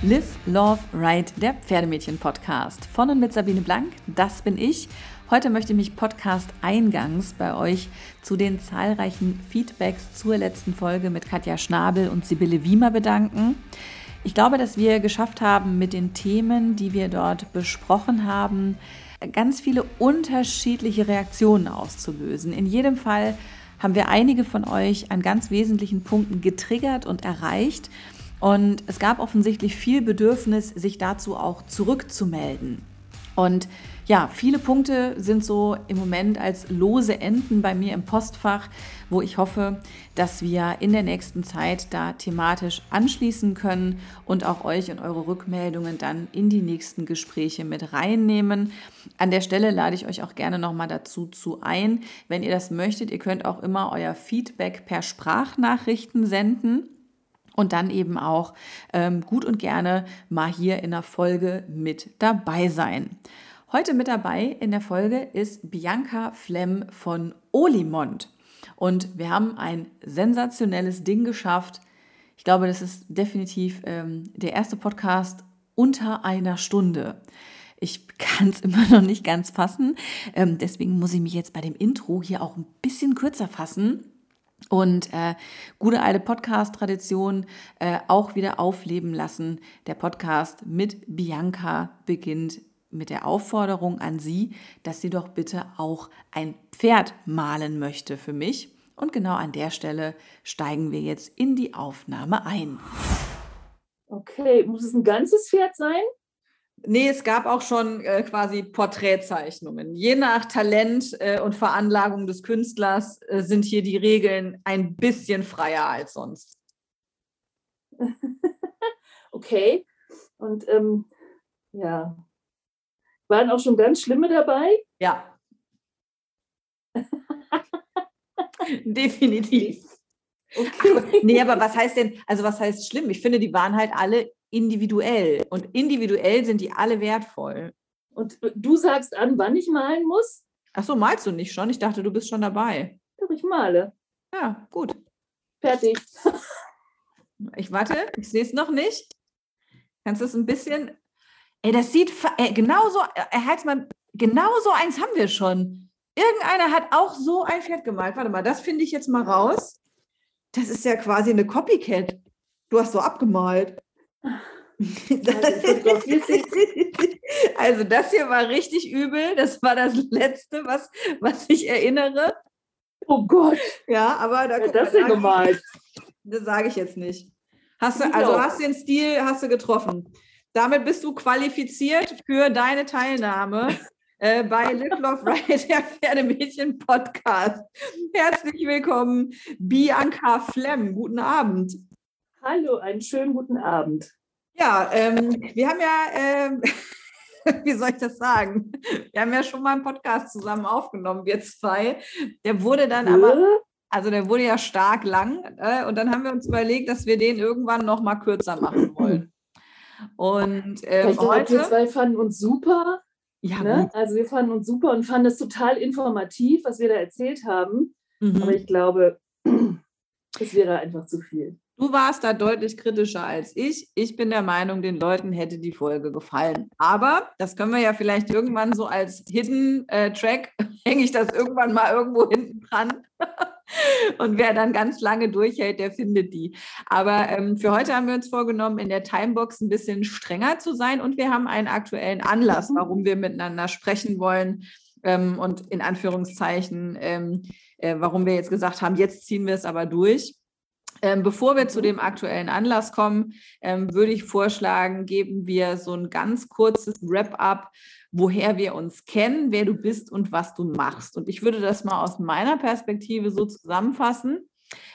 Live, Love, Ride, der Pferdemädchen-Podcast. Von und mit Sabine Blank, das bin ich. Heute möchte ich mich Podcast-Eingangs bei euch zu den zahlreichen Feedbacks zur letzten Folge mit Katja Schnabel und Sibylle Wiemer bedanken. Ich glaube, dass wir geschafft haben, mit den Themen, die wir dort besprochen haben, ganz viele unterschiedliche Reaktionen auszulösen. In jedem Fall haben wir einige von euch an ganz wesentlichen Punkten getriggert und erreicht. Und es gab offensichtlich viel Bedürfnis, sich dazu auch zurückzumelden. Und ja, viele Punkte sind so im Moment als lose Enden bei mir im Postfach, wo ich hoffe, dass wir in der nächsten Zeit da thematisch anschließen können und auch euch und eure Rückmeldungen dann in die nächsten Gespräche mit reinnehmen. An der Stelle lade ich euch auch gerne nochmal dazu zu ein, wenn ihr das möchtet. Ihr könnt auch immer euer Feedback per Sprachnachrichten senden und dann eben auch ähm, gut und gerne mal hier in der Folge mit dabei sein. Heute mit dabei in der Folge ist Bianca Flemm von Olimont. Und wir haben ein sensationelles Ding geschafft. Ich glaube, das ist definitiv ähm, der erste Podcast unter einer Stunde. Ich kann es immer noch nicht ganz fassen. Ähm, deswegen muss ich mich jetzt bei dem Intro hier auch ein bisschen kürzer fassen und äh, gute alte Podcast-Tradition äh, auch wieder aufleben lassen. Der Podcast mit Bianca beginnt mit der Aufforderung an Sie, dass sie doch bitte auch ein Pferd malen möchte für mich. Und genau an der Stelle steigen wir jetzt in die Aufnahme ein. Okay, muss es ein ganzes Pferd sein? Nee, es gab auch schon äh, quasi Porträtzeichnungen. Je nach Talent äh, und Veranlagung des Künstlers äh, sind hier die Regeln ein bisschen freier als sonst. okay. Und ähm, ja, waren auch schon ganz schlimme dabei? Ja. Definitiv. Okay. Nee, aber was heißt denn, also was heißt schlimm? Ich finde, die waren halt alle individuell. Und individuell sind die alle wertvoll. Und du sagst an, wann ich malen muss? Ach so, malst du nicht schon? Ich dachte, du bist schon dabei. Doch, ich male. Ja, gut. Fertig. Ich warte, ich sehe es noch nicht. Kannst du es ein bisschen. Ey, das sieht ey, genauso, er hat mal, genau so eins haben wir schon. Irgendeiner hat auch so ein Pferd gemalt. Warte mal, das finde ich jetzt mal raus. Das ist ja quasi eine Copycat. Du hast so abgemalt. also das hier war richtig übel. Das war das Letzte, was, was ich erinnere. Oh Gott. Ja, aber da ja, das ist gemalt. Das sage ich jetzt nicht. Hast du, also hast den Stil, hast du getroffen. Damit bist du qualifiziert für deine Teilnahme äh, bei Live Love Ride, der Pferdemädchen Podcast. Herzlich willkommen, Bianca Flemm. Guten Abend. Hallo, einen schönen guten Abend. Ja, ähm, wir haben ja, ähm, wie soll ich das sagen? Wir haben ja schon mal einen Podcast zusammen aufgenommen, wir zwei. Der wurde dann aber, also der wurde ja stark lang. Äh, und dann haben wir uns überlegt, dass wir den irgendwann noch mal kürzer machen wollen. Und ähm, heute, wir zwei fanden uns super. Ja, ne? Also wir fanden uns super und fanden es total informativ, was wir da erzählt haben. Mhm. Aber ich glaube, es wäre einfach zu viel. Du warst da deutlich kritischer als ich. Ich bin der Meinung, den Leuten hätte die Folge gefallen. Aber das können wir ja vielleicht irgendwann so als Hidden äh, Track, hänge ich das irgendwann mal irgendwo hinten dran. Und wer dann ganz lange durchhält, der findet die. Aber ähm, für heute haben wir uns vorgenommen, in der Timebox ein bisschen strenger zu sein. Und wir haben einen aktuellen Anlass, warum wir miteinander sprechen wollen. Ähm, und in Anführungszeichen, ähm, äh, warum wir jetzt gesagt haben, jetzt ziehen wir es aber durch. Ähm, bevor wir zu dem aktuellen Anlass kommen, ähm, würde ich vorschlagen, geben wir so ein ganz kurzes Wrap-up, woher wir uns kennen, wer du bist und was du machst. Und ich würde das mal aus meiner Perspektive so zusammenfassen.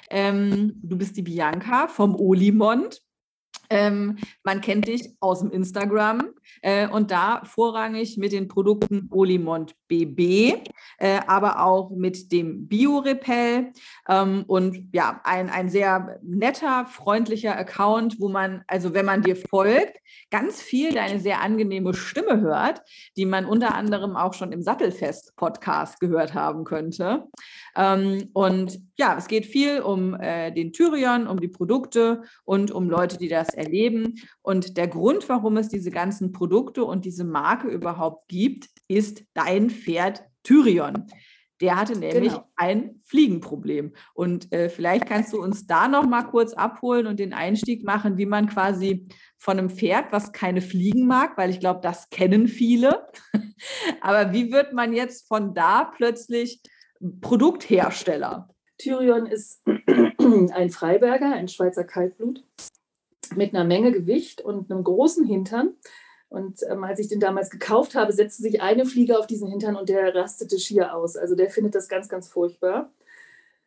Ähm, du bist die Bianca vom Olimont. Ähm, man kennt dich aus dem Instagram äh, und da vorrangig mit den Produkten Olimont BB, äh, aber auch mit dem Bio-Repel ähm, und ja, ein, ein sehr netter, freundlicher Account, wo man, also wenn man dir folgt, ganz viel deine sehr angenehme Stimme hört, die man unter anderem auch schon im Sattelfest-Podcast gehört haben könnte. Ähm, und ja, es geht viel um äh, den Tyrion, um die Produkte und um Leute, die das erleben. Und der Grund, warum es diese ganzen Produkte und diese Marke überhaupt gibt, ist dein Pferd Tyrion. Der hatte nämlich genau. ein Fliegenproblem. Und äh, vielleicht kannst du uns da noch mal kurz abholen und den Einstieg machen, wie man quasi von einem Pferd, was keine Fliegen mag, weil ich glaube, das kennen viele. Aber wie wird man jetzt von da plötzlich Produkthersteller? Tyrion ist ein Freiberger, ein Schweizer Kaltblut mit einer Menge Gewicht und einem großen Hintern. Und ähm, als ich den damals gekauft habe, setzte sich eine Fliege auf diesen Hintern und der rastete schier aus. Also der findet das ganz, ganz furchtbar.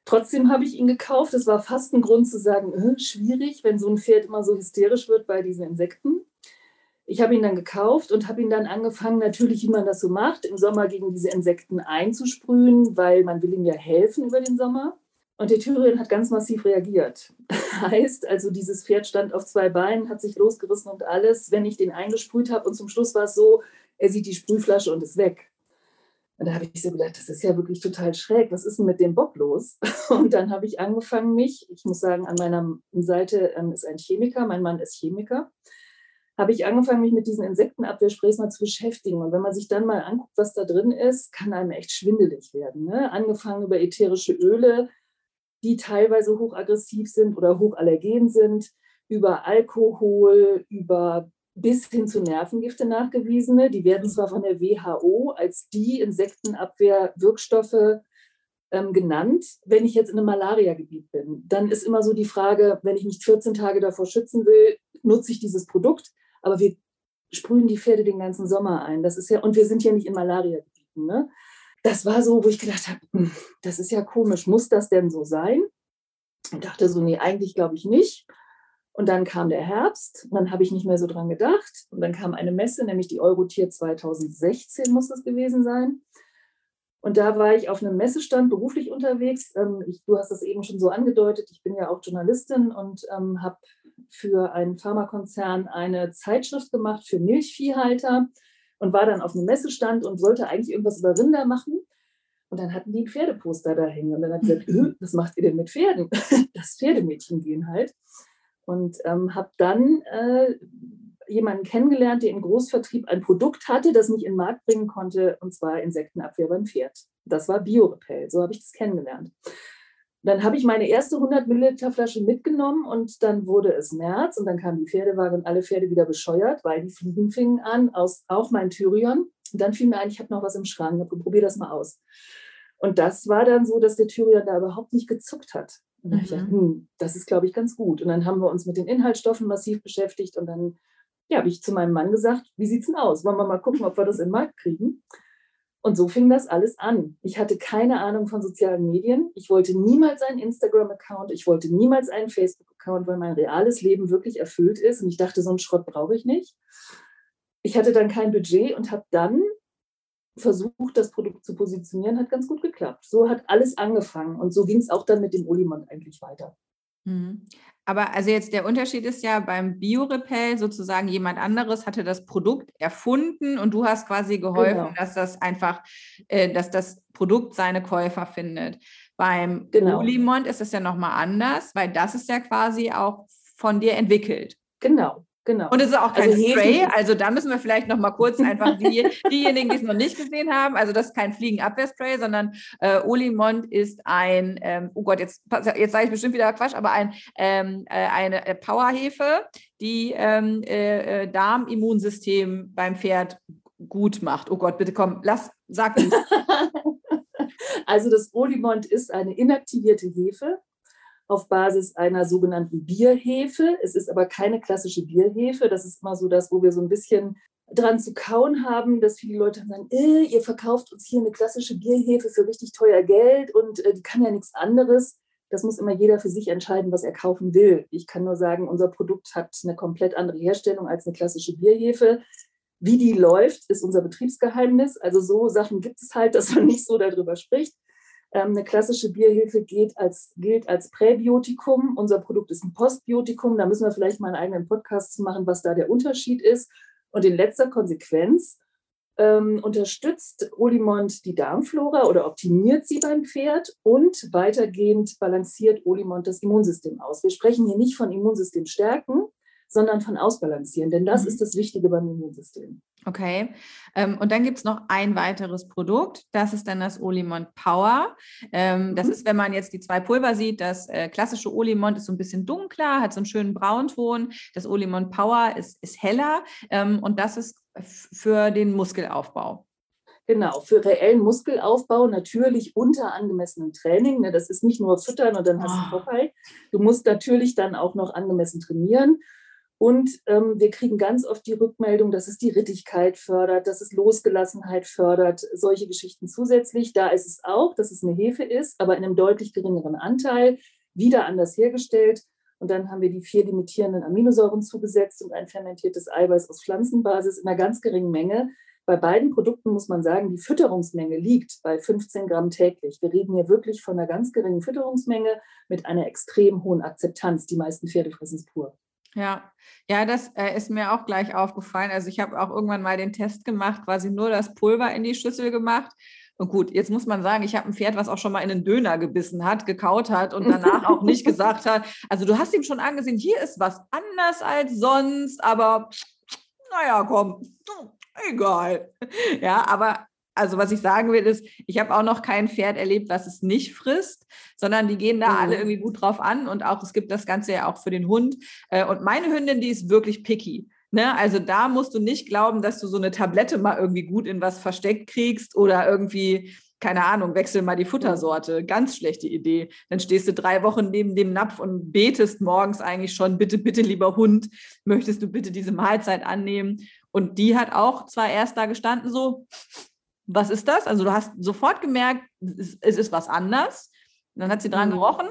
Trotzdem habe ich ihn gekauft. Es war fast ein Grund zu sagen, äh, schwierig, wenn so ein Pferd immer so hysterisch wird bei diesen Insekten. Ich habe ihn dann gekauft und habe ihn dann angefangen, natürlich, wie man das so macht, im Sommer gegen diese Insekten einzusprühen, weil man will ihm ja helfen über den Sommer. Und der Tyrion hat ganz massiv reagiert. heißt, also dieses Pferd stand auf zwei Beinen, hat sich losgerissen und alles. Wenn ich den eingesprüht habe und zum Schluss war es so, er sieht die Sprühflasche und ist weg. Und da habe ich so gedacht, das ist ja wirklich total schräg. Was ist denn mit dem Bock los? Und dann habe ich angefangen, mich, ich muss sagen, an meiner Seite ähm, ist ein Chemiker, mein Mann ist Chemiker, habe ich angefangen, mich mit diesen Insektenabwehrsprays mal zu beschäftigen. Und wenn man sich dann mal anguckt, was da drin ist, kann einem echt schwindelig werden. Ne? Angefangen über ätherische Öle, die teilweise hochaggressiv sind oder hochallergen sind, über Alkohol, über bis hin zu Nervengifte nachgewiesene. Die werden zwar von der WHO als die Insektenabwehrwirkstoffe ähm, genannt. Wenn ich jetzt in einem Malariagebiet bin, dann ist immer so die Frage, wenn ich mich 14 Tage davor schützen will, nutze ich dieses Produkt. Aber wir sprühen die Pferde den ganzen Sommer ein. Das ist ja, und wir sind ja nicht in Malariagebieten. Ne? das war so, wo ich gedacht habe, hm, das ist ja komisch, muss das denn so sein? Und dachte so, nee, eigentlich glaube ich nicht. Und dann kam der Herbst, dann habe ich nicht mehr so dran gedacht. Und dann kam eine Messe, nämlich die Eurotier 2016 muss das gewesen sein. Und da war ich auf einem Messestand beruflich unterwegs. Ähm, ich, du hast das eben schon so angedeutet. Ich bin ja auch Journalistin und ähm, habe für einen Pharmakonzern eine Zeitschrift gemacht für Milchviehhalter und war dann auf einem Messestand und wollte eigentlich irgendwas über Rinder machen. Und dann hatten die ein Pferdeposter da hängen. Und dann hat gesagt, öh, was macht ihr denn mit Pferden? Das Pferdemädchen gehen halt. Und ähm, habe dann äh, jemanden kennengelernt, der im Großvertrieb ein Produkt hatte, das mich in den Markt bringen konnte, und zwar Insektenabwehr beim Pferd. Das war Biorepel. So habe ich das kennengelernt. Dann habe ich meine erste 100 Milliliter Flasche mitgenommen und dann wurde es März und dann kam die Pferdewaage und alle Pferde wieder bescheuert, weil die Fliegen fingen an, aus, auch mein Tyrion. Und dann fiel mir ein, ich habe noch was im Schrank, ich probier das mal aus. Und das war dann so, dass der Tyrion da überhaupt nicht gezuckt hat. Und dann mhm. ich gedacht, hm, das ist, glaube ich, ganz gut. Und dann haben wir uns mit den Inhaltsstoffen massiv beschäftigt und dann ja, habe ich zu meinem Mann gesagt, wie sieht es denn aus? Wollen wir mal gucken, ob wir das in den Markt kriegen? Und so fing das alles an. Ich hatte keine Ahnung von sozialen Medien. Ich wollte niemals einen Instagram-Account. Ich wollte niemals einen Facebook-Account, weil mein reales Leben wirklich erfüllt ist. Und ich dachte, so einen Schrott brauche ich nicht. Ich hatte dann kein Budget und habe dann versucht, das Produkt zu positionieren. Hat ganz gut geklappt. So hat alles angefangen. Und so ging es auch dann mit dem Olimont eigentlich weiter. Mhm. Aber also jetzt der Unterschied ist ja beim Biorepel sozusagen jemand anderes hatte das Produkt erfunden und du hast quasi geholfen, genau. dass das einfach, äh, dass das Produkt seine Käufer findet. Beim genau. Olimont ist es ja nochmal anders, weil das ist ja quasi auch von dir entwickelt. Genau. Genau. Und es ist auch kein also Spray, also da müssen wir vielleicht noch mal kurz einfach die, diejenigen, die es noch nicht gesehen haben, also das ist kein Fliegenabwehrspray, sondern äh, Olimont ist ein, ähm, oh Gott, jetzt, jetzt sage ich bestimmt wieder Quatsch, aber ein, ähm, äh, eine äh, Powerhefe, die ähm, äh, äh, Darmimmunsystem beim Pferd gut macht. Oh Gott, bitte komm, lass, sag es. also das Olimont ist eine inaktivierte Hefe, auf Basis einer sogenannten Bierhefe. Es ist aber keine klassische Bierhefe. Das ist immer so das, wo wir so ein bisschen dran zu kauen haben, dass viele Leute sagen, äh, ihr verkauft uns hier eine klassische Bierhefe für richtig teuer Geld und äh, die kann ja nichts anderes. Das muss immer jeder für sich entscheiden, was er kaufen will. Ich kann nur sagen, unser Produkt hat eine komplett andere Herstellung als eine klassische Bierhefe. Wie die läuft, ist unser Betriebsgeheimnis. Also so Sachen gibt es halt, dass man nicht so darüber spricht. Ähm, eine klassische Bierhilfe gilt als, gilt als Präbiotikum. Unser Produkt ist ein Postbiotikum. Da müssen wir vielleicht mal einen eigenen Podcast machen, was da der Unterschied ist. Und in letzter Konsequenz ähm, unterstützt Olimont die Darmflora oder optimiert sie beim Pferd und weitergehend balanciert Olimont das Immunsystem aus. Wir sprechen hier nicht von Immunsystem stärken, sondern von Ausbalancieren. Denn das mhm. ist das Wichtige beim Immunsystem. Okay. Ähm, und dann gibt es noch ein weiteres Produkt. Das ist dann das Olimont Power. Ähm, mhm. Das ist, wenn man jetzt die zwei Pulver sieht, das äh, klassische Olimont ist so ein bisschen dunkler, hat so einen schönen Braunton. Das Olimont Power ist, ist heller ähm, und das ist für den Muskelaufbau. Genau, für reellen Muskelaufbau natürlich unter angemessenem Training. Ne? Das ist nicht nur füttern und dann hast du oh. vorbei. Du musst natürlich dann auch noch angemessen trainieren. Und ähm, wir kriegen ganz oft die Rückmeldung, dass es die Rittigkeit fördert, dass es Losgelassenheit fördert, solche Geschichten zusätzlich. Da ist es auch, dass es eine Hefe ist, aber in einem deutlich geringeren Anteil, wieder anders hergestellt. Und dann haben wir die vier limitierenden Aminosäuren zugesetzt und ein fermentiertes Eiweiß aus Pflanzenbasis in einer ganz geringen Menge. Bei beiden Produkten muss man sagen, die Fütterungsmenge liegt bei 15 Gramm täglich. Wir reden hier wirklich von einer ganz geringen Fütterungsmenge mit einer extrem hohen Akzeptanz. Die meisten Pferde fressen es pur. Ja, ja, das äh, ist mir auch gleich aufgefallen. Also ich habe auch irgendwann mal den Test gemacht, quasi nur das Pulver in die Schüssel gemacht. Und gut, jetzt muss man sagen, ich habe ein Pferd, was auch schon mal in einen Döner gebissen hat, gekaut hat und danach auch nicht gesagt hat. Also du hast ihm schon angesehen, hier ist was anders als sonst, aber naja, komm, egal. Ja, aber also was ich sagen will, ist, ich habe auch noch kein Pferd erlebt, was es nicht frisst, sondern die gehen da mhm. alle irgendwie gut drauf an und auch es gibt das Ganze ja auch für den Hund. Äh, und meine Hündin, die ist wirklich picky. Ne? Also da musst du nicht glauben, dass du so eine Tablette mal irgendwie gut in was versteckt kriegst oder irgendwie, keine Ahnung, wechsel mal die Futtersorte. Ganz schlechte Idee. Dann stehst du drei Wochen neben dem Napf und betest morgens eigentlich schon, bitte, bitte, lieber Hund, möchtest du bitte diese Mahlzeit annehmen? Und die hat auch zwar erst da gestanden, so, was ist das? Also du hast sofort gemerkt, es ist was anders. Und dann hat sie dran mhm. gerochen,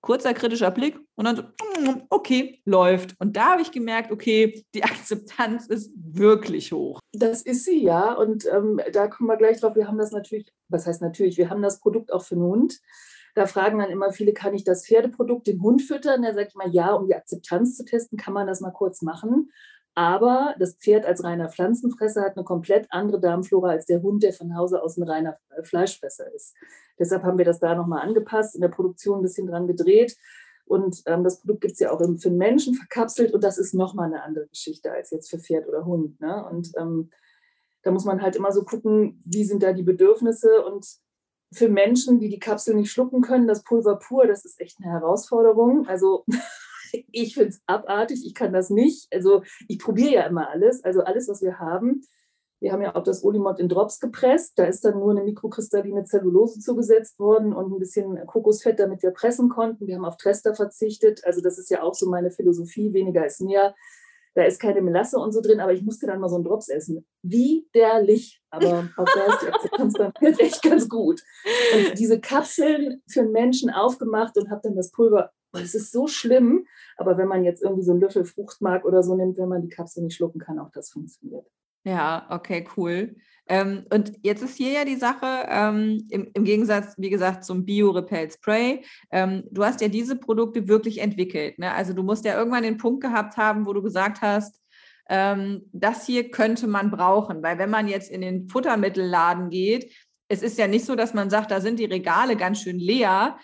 kurzer kritischer Blick und dann so, mm, okay, läuft. Und da habe ich gemerkt, okay, die Akzeptanz ist wirklich hoch. Das ist sie, ja. Und ähm, da kommen wir gleich drauf. Wir haben das natürlich, was heißt natürlich, wir haben das Produkt auch für den Hund. Da fragen dann immer viele, kann ich das Pferdeprodukt dem Hund füttern? Da sage ich mal, ja, um die Akzeptanz zu testen, kann man das mal kurz machen. Aber das Pferd als reiner Pflanzenfresser hat eine komplett andere Darmflora als der Hund, der von Hause aus ein reiner äh, Fleischfresser ist. Deshalb haben wir das da nochmal angepasst, in der Produktion ein bisschen dran gedreht. Und ähm, das Produkt gibt es ja auch für Menschen verkapselt und das ist nochmal eine andere Geschichte als jetzt für Pferd oder Hund. Ne? Und ähm, da muss man halt immer so gucken, wie sind da die Bedürfnisse. Und für Menschen, die die Kapsel nicht schlucken können, das Pulver pur, das ist echt eine Herausforderung. Also ich finde es abartig, ich kann das nicht. Also ich probiere ja immer alles, also alles, was wir haben. Wir haben ja auch das Olimot in Drops gepresst. Da ist dann nur eine mikrokristalline Zellulose zugesetzt worden und ein bisschen Kokosfett, damit wir pressen konnten. Wir haben auf Trester verzichtet. Also das ist ja auch so meine Philosophie, weniger ist mehr. Da ist keine Melasse und so drin, aber ich musste dann mal so einen Drops essen. Widerlich. Aber auch da ist die Akzeptanz Pferd echt ganz gut. Und diese Kapseln für Menschen aufgemacht und habe dann das Pulver und es ist so schlimm, aber wenn man jetzt irgendwie so einen Löffel Fruchtmark oder so nimmt, wenn man die Kapsel nicht schlucken kann, auch das funktioniert. Ja, okay, cool. Ähm, und jetzt ist hier ja die Sache, ähm, im, im, Gegensatz, wie gesagt, zum Bio-Repel Spray, ähm, du hast ja diese Produkte wirklich entwickelt. Ne? Also du musst ja irgendwann den Punkt gehabt haben, wo du gesagt hast, ähm, das hier könnte man brauchen. Weil wenn man jetzt in den Futtermittelladen geht, es ist ja nicht so, dass man sagt, da sind die Regale ganz schön leer,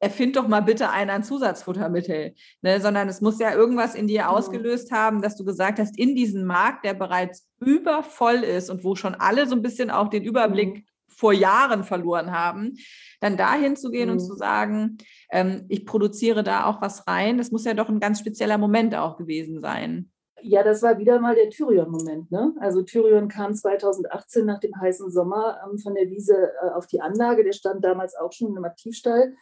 erfind doch mal bitte einen ein Zusatzfuttermittel, ne? sondern es muss ja irgendwas in dir ausgelöst haben, dass du gesagt hast, in diesem Markt, der bereits übervoll ist und wo schon alle so ein bisschen auch den Überblick mhm. vor Jahren verloren haben, dann dahin zu gehen mhm. und zu sagen, ähm, ich produziere da auch was rein, das muss ja doch ein ganz spezieller Moment auch gewesen sein. Ja, das war wieder mal der Tyrion-Moment. Ne? Also Tyrion kam 2018 nach dem heißen Sommer ähm, von der Wiese äh, auf die Anlage. Der stand damals auch schon im Aktivstall.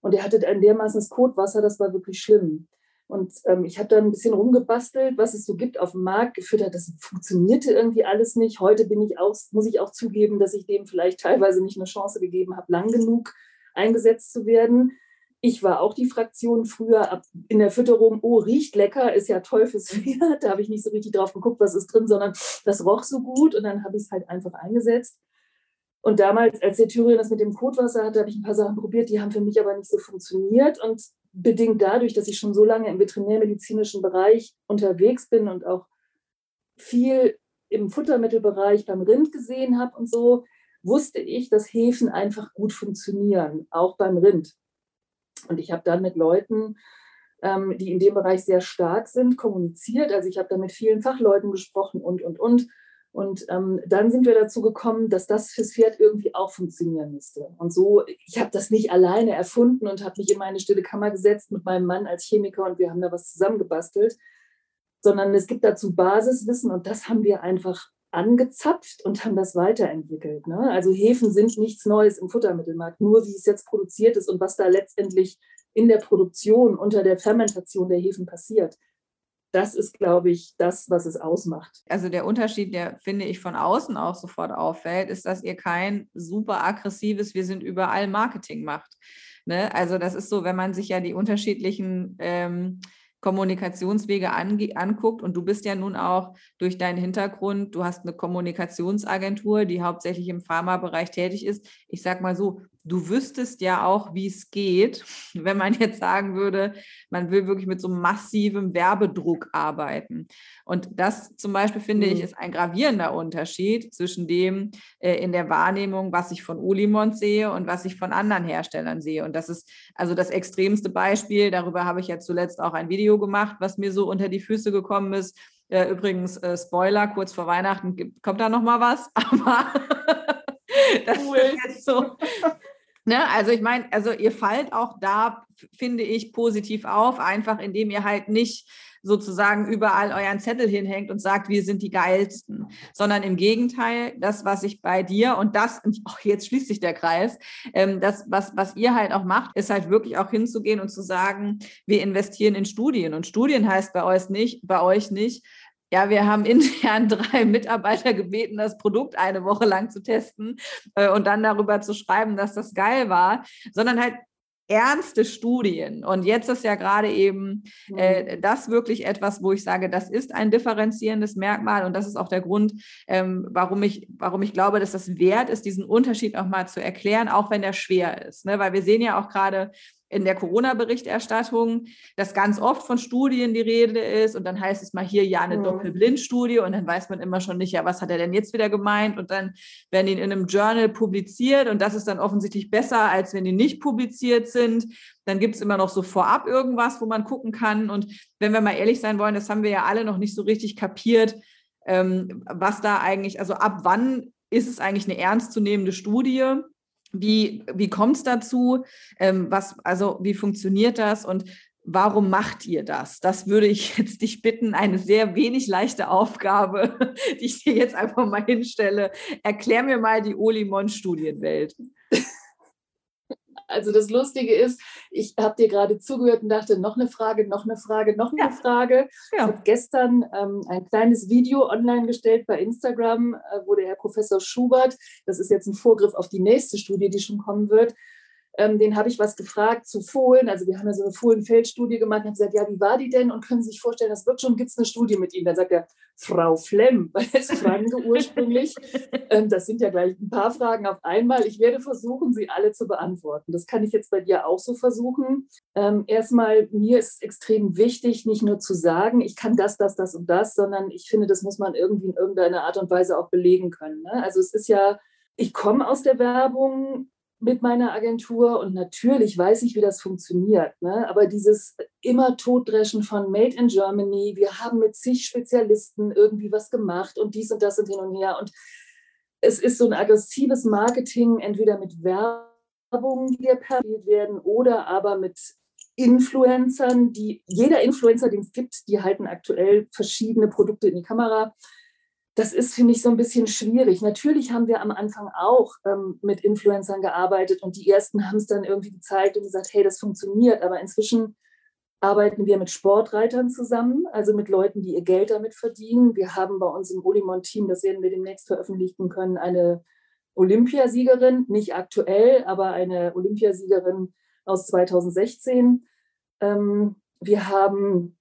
Und er hatte ein dermaßen Kotwasser, das war wirklich schlimm. Und ähm, ich habe dann ein bisschen rumgebastelt, was es so gibt auf dem Markt, gefüttert. Das funktionierte irgendwie alles nicht. Heute bin ich auch, muss ich auch zugeben, dass ich dem vielleicht teilweise nicht eine Chance gegeben habe, lang genug eingesetzt zu werden. Ich war auch die Fraktion früher in der Fütterung, oh, riecht lecker, ist ja Pferd. Da habe ich nicht so richtig drauf geguckt, was ist drin, sondern das roch so gut und dann habe ich es halt einfach eingesetzt. Und damals, als der Thüringen das mit dem Kotwasser hatte, habe ich ein paar Sachen probiert, die haben für mich aber nicht so funktioniert. Und bedingt dadurch, dass ich schon so lange im veterinärmedizinischen Bereich unterwegs bin und auch viel im Futtermittelbereich beim Rind gesehen habe und so, wusste ich, dass Hefen einfach gut funktionieren, auch beim Rind. Und ich habe dann mit Leuten ähm, die in dem Bereich sehr stark sind, kommuniziert. Also ich habe da mit vielen Fachleuten gesprochen und, und, und. Und ähm, dann sind wir dazu gekommen, dass das fürs Pferd irgendwie auch funktionieren müsste. Und so, ich habe das nicht alleine erfunden und habe mich in meine stille Kammer gesetzt mit meinem Mann als Chemiker und wir haben da was zusammengebastelt, sondern es gibt dazu Basiswissen und das haben wir einfach angezapft und haben das weiterentwickelt. Ne? Also Hefen sind nichts Neues im Futtermittelmarkt, nur wie es jetzt produziert ist und was da letztendlich in der Produktion unter der Fermentation der Hefen passiert das ist, glaube ich, das, was es ausmacht. Also der Unterschied, der finde ich von außen auch sofort auffällt, ist, dass ihr kein super aggressives, wir sind überall Marketing macht. Ne? Also das ist so, wenn man sich ja die unterschiedlichen ähm, Kommunikationswege anguckt und du bist ja nun auch durch deinen Hintergrund, du hast eine Kommunikationsagentur, die hauptsächlich im Pharmabereich tätig ist. Ich sage mal so, du wüsstest ja auch, wie es geht, wenn man jetzt sagen würde, man will wirklich mit so massivem Werbedruck arbeiten. Und das zum Beispiel finde mhm. ich ist ein gravierender Unterschied zwischen dem äh, in der Wahrnehmung, was ich von Olimont sehe und was ich von anderen Herstellern sehe. Und das ist also das extremste Beispiel. Darüber habe ich ja zuletzt auch ein Video gemacht, was mir so unter die Füße gekommen ist. Äh, übrigens, äh, Spoiler, kurz vor Weihnachten kommt da noch mal was, aber das cool. ist jetzt so Ne? Also ich meine, also ihr fallt auch da, finde ich, positiv auf, einfach indem ihr halt nicht sozusagen überall euren Zettel hinhängt und sagt, wir sind die geilsten, sondern im Gegenteil, das, was ich bei dir und das, und auch jetzt schließt sich der Kreis, ähm, das, was, was ihr halt auch macht, ist halt wirklich auch hinzugehen und zu sagen, wir investieren in Studien. Und Studien heißt bei euch nicht, bei euch nicht, ja, wir haben intern drei Mitarbeiter gebeten, das Produkt eine Woche lang zu testen äh, und dann darüber zu schreiben, dass das geil war, sondern halt ernste Studien. Und jetzt ist ja gerade eben äh, mhm. das wirklich etwas, wo ich sage, das ist ein differenzierendes Merkmal und das ist auch der Grund, ähm, warum, ich, warum ich glaube, dass das wert ist, diesen Unterschied auch mal zu erklären, auch wenn der schwer ist. Ne? Weil wir sehen ja auch gerade, in der Corona-Berichterstattung, dass ganz oft von Studien die Rede ist und dann heißt es mal hier ja eine mhm. Doppelblindstudie und dann weiß man immer schon nicht, ja, was hat er denn jetzt wieder gemeint und dann werden die in einem Journal publiziert und das ist dann offensichtlich besser, als wenn die nicht publiziert sind. Dann gibt es immer noch so vorab irgendwas, wo man gucken kann und wenn wir mal ehrlich sein wollen, das haben wir ja alle noch nicht so richtig kapiert, ähm, was da eigentlich, also ab wann ist es eigentlich eine ernstzunehmende Studie? Wie, wie kommt es dazu? Ähm, was, also wie funktioniert das und warum macht ihr das? Das würde ich jetzt dich bitten, eine sehr wenig leichte Aufgabe, die ich dir jetzt einfach mal hinstelle. Erklär mir mal die Olimon-Studienwelt. Also das Lustige ist, ich habe dir gerade zugehört und dachte, noch eine Frage, noch eine Frage, noch eine ja. Frage. Ja. Ich habe gestern ähm, ein kleines Video online gestellt bei Instagram, äh, wo der Herr Professor Schubert, das ist jetzt ein Vorgriff auf die nächste Studie, die schon kommen wird, ähm, den habe ich was gefragt zu Fohlen. Also wir haben ja so eine Fohlenfeldstudie gemacht. Ich habe gesagt, ja, wie war die denn? Und können Sie sich vorstellen, das wird schon, gibt es eine Studie mit Ihnen? Dann sagt er, Frau Flemm, weil ist Franke ursprünglich. Ähm, das sind ja gleich ein paar Fragen auf einmal. Ich werde versuchen, sie alle zu beantworten. Das kann ich jetzt bei dir auch so versuchen. Ähm, erstmal, mir ist es extrem wichtig, nicht nur zu sagen, ich kann das, das, das und das, sondern ich finde, das muss man irgendwie in irgendeiner Art und Weise auch belegen können. Ne? Also es ist ja, ich komme aus der Werbung, mit meiner Agentur und natürlich weiß ich, wie das funktioniert. Ne? Aber dieses immer Totdreschen von Made in Germany, wir haben mit zig Spezialisten irgendwie was gemacht und dies und das und hin und her. Und es ist so ein aggressives Marketing, entweder mit Werbung, die performt werden, oder aber mit Influencern, die jeder Influencer, den es gibt, die halten aktuell verschiedene Produkte in die Kamera das ist, finde ich, so ein bisschen schwierig. Natürlich haben wir am Anfang auch ähm, mit Influencern gearbeitet und die ersten haben es dann irgendwie gezeigt und gesagt, hey, das funktioniert. Aber inzwischen arbeiten wir mit Sportreitern zusammen, also mit Leuten, die ihr Geld damit verdienen. Wir haben bei uns im Olimon-Team, das werden wir demnächst veröffentlichen können, eine Olympiasiegerin, nicht aktuell, aber eine Olympiasiegerin aus 2016. Ähm, wir haben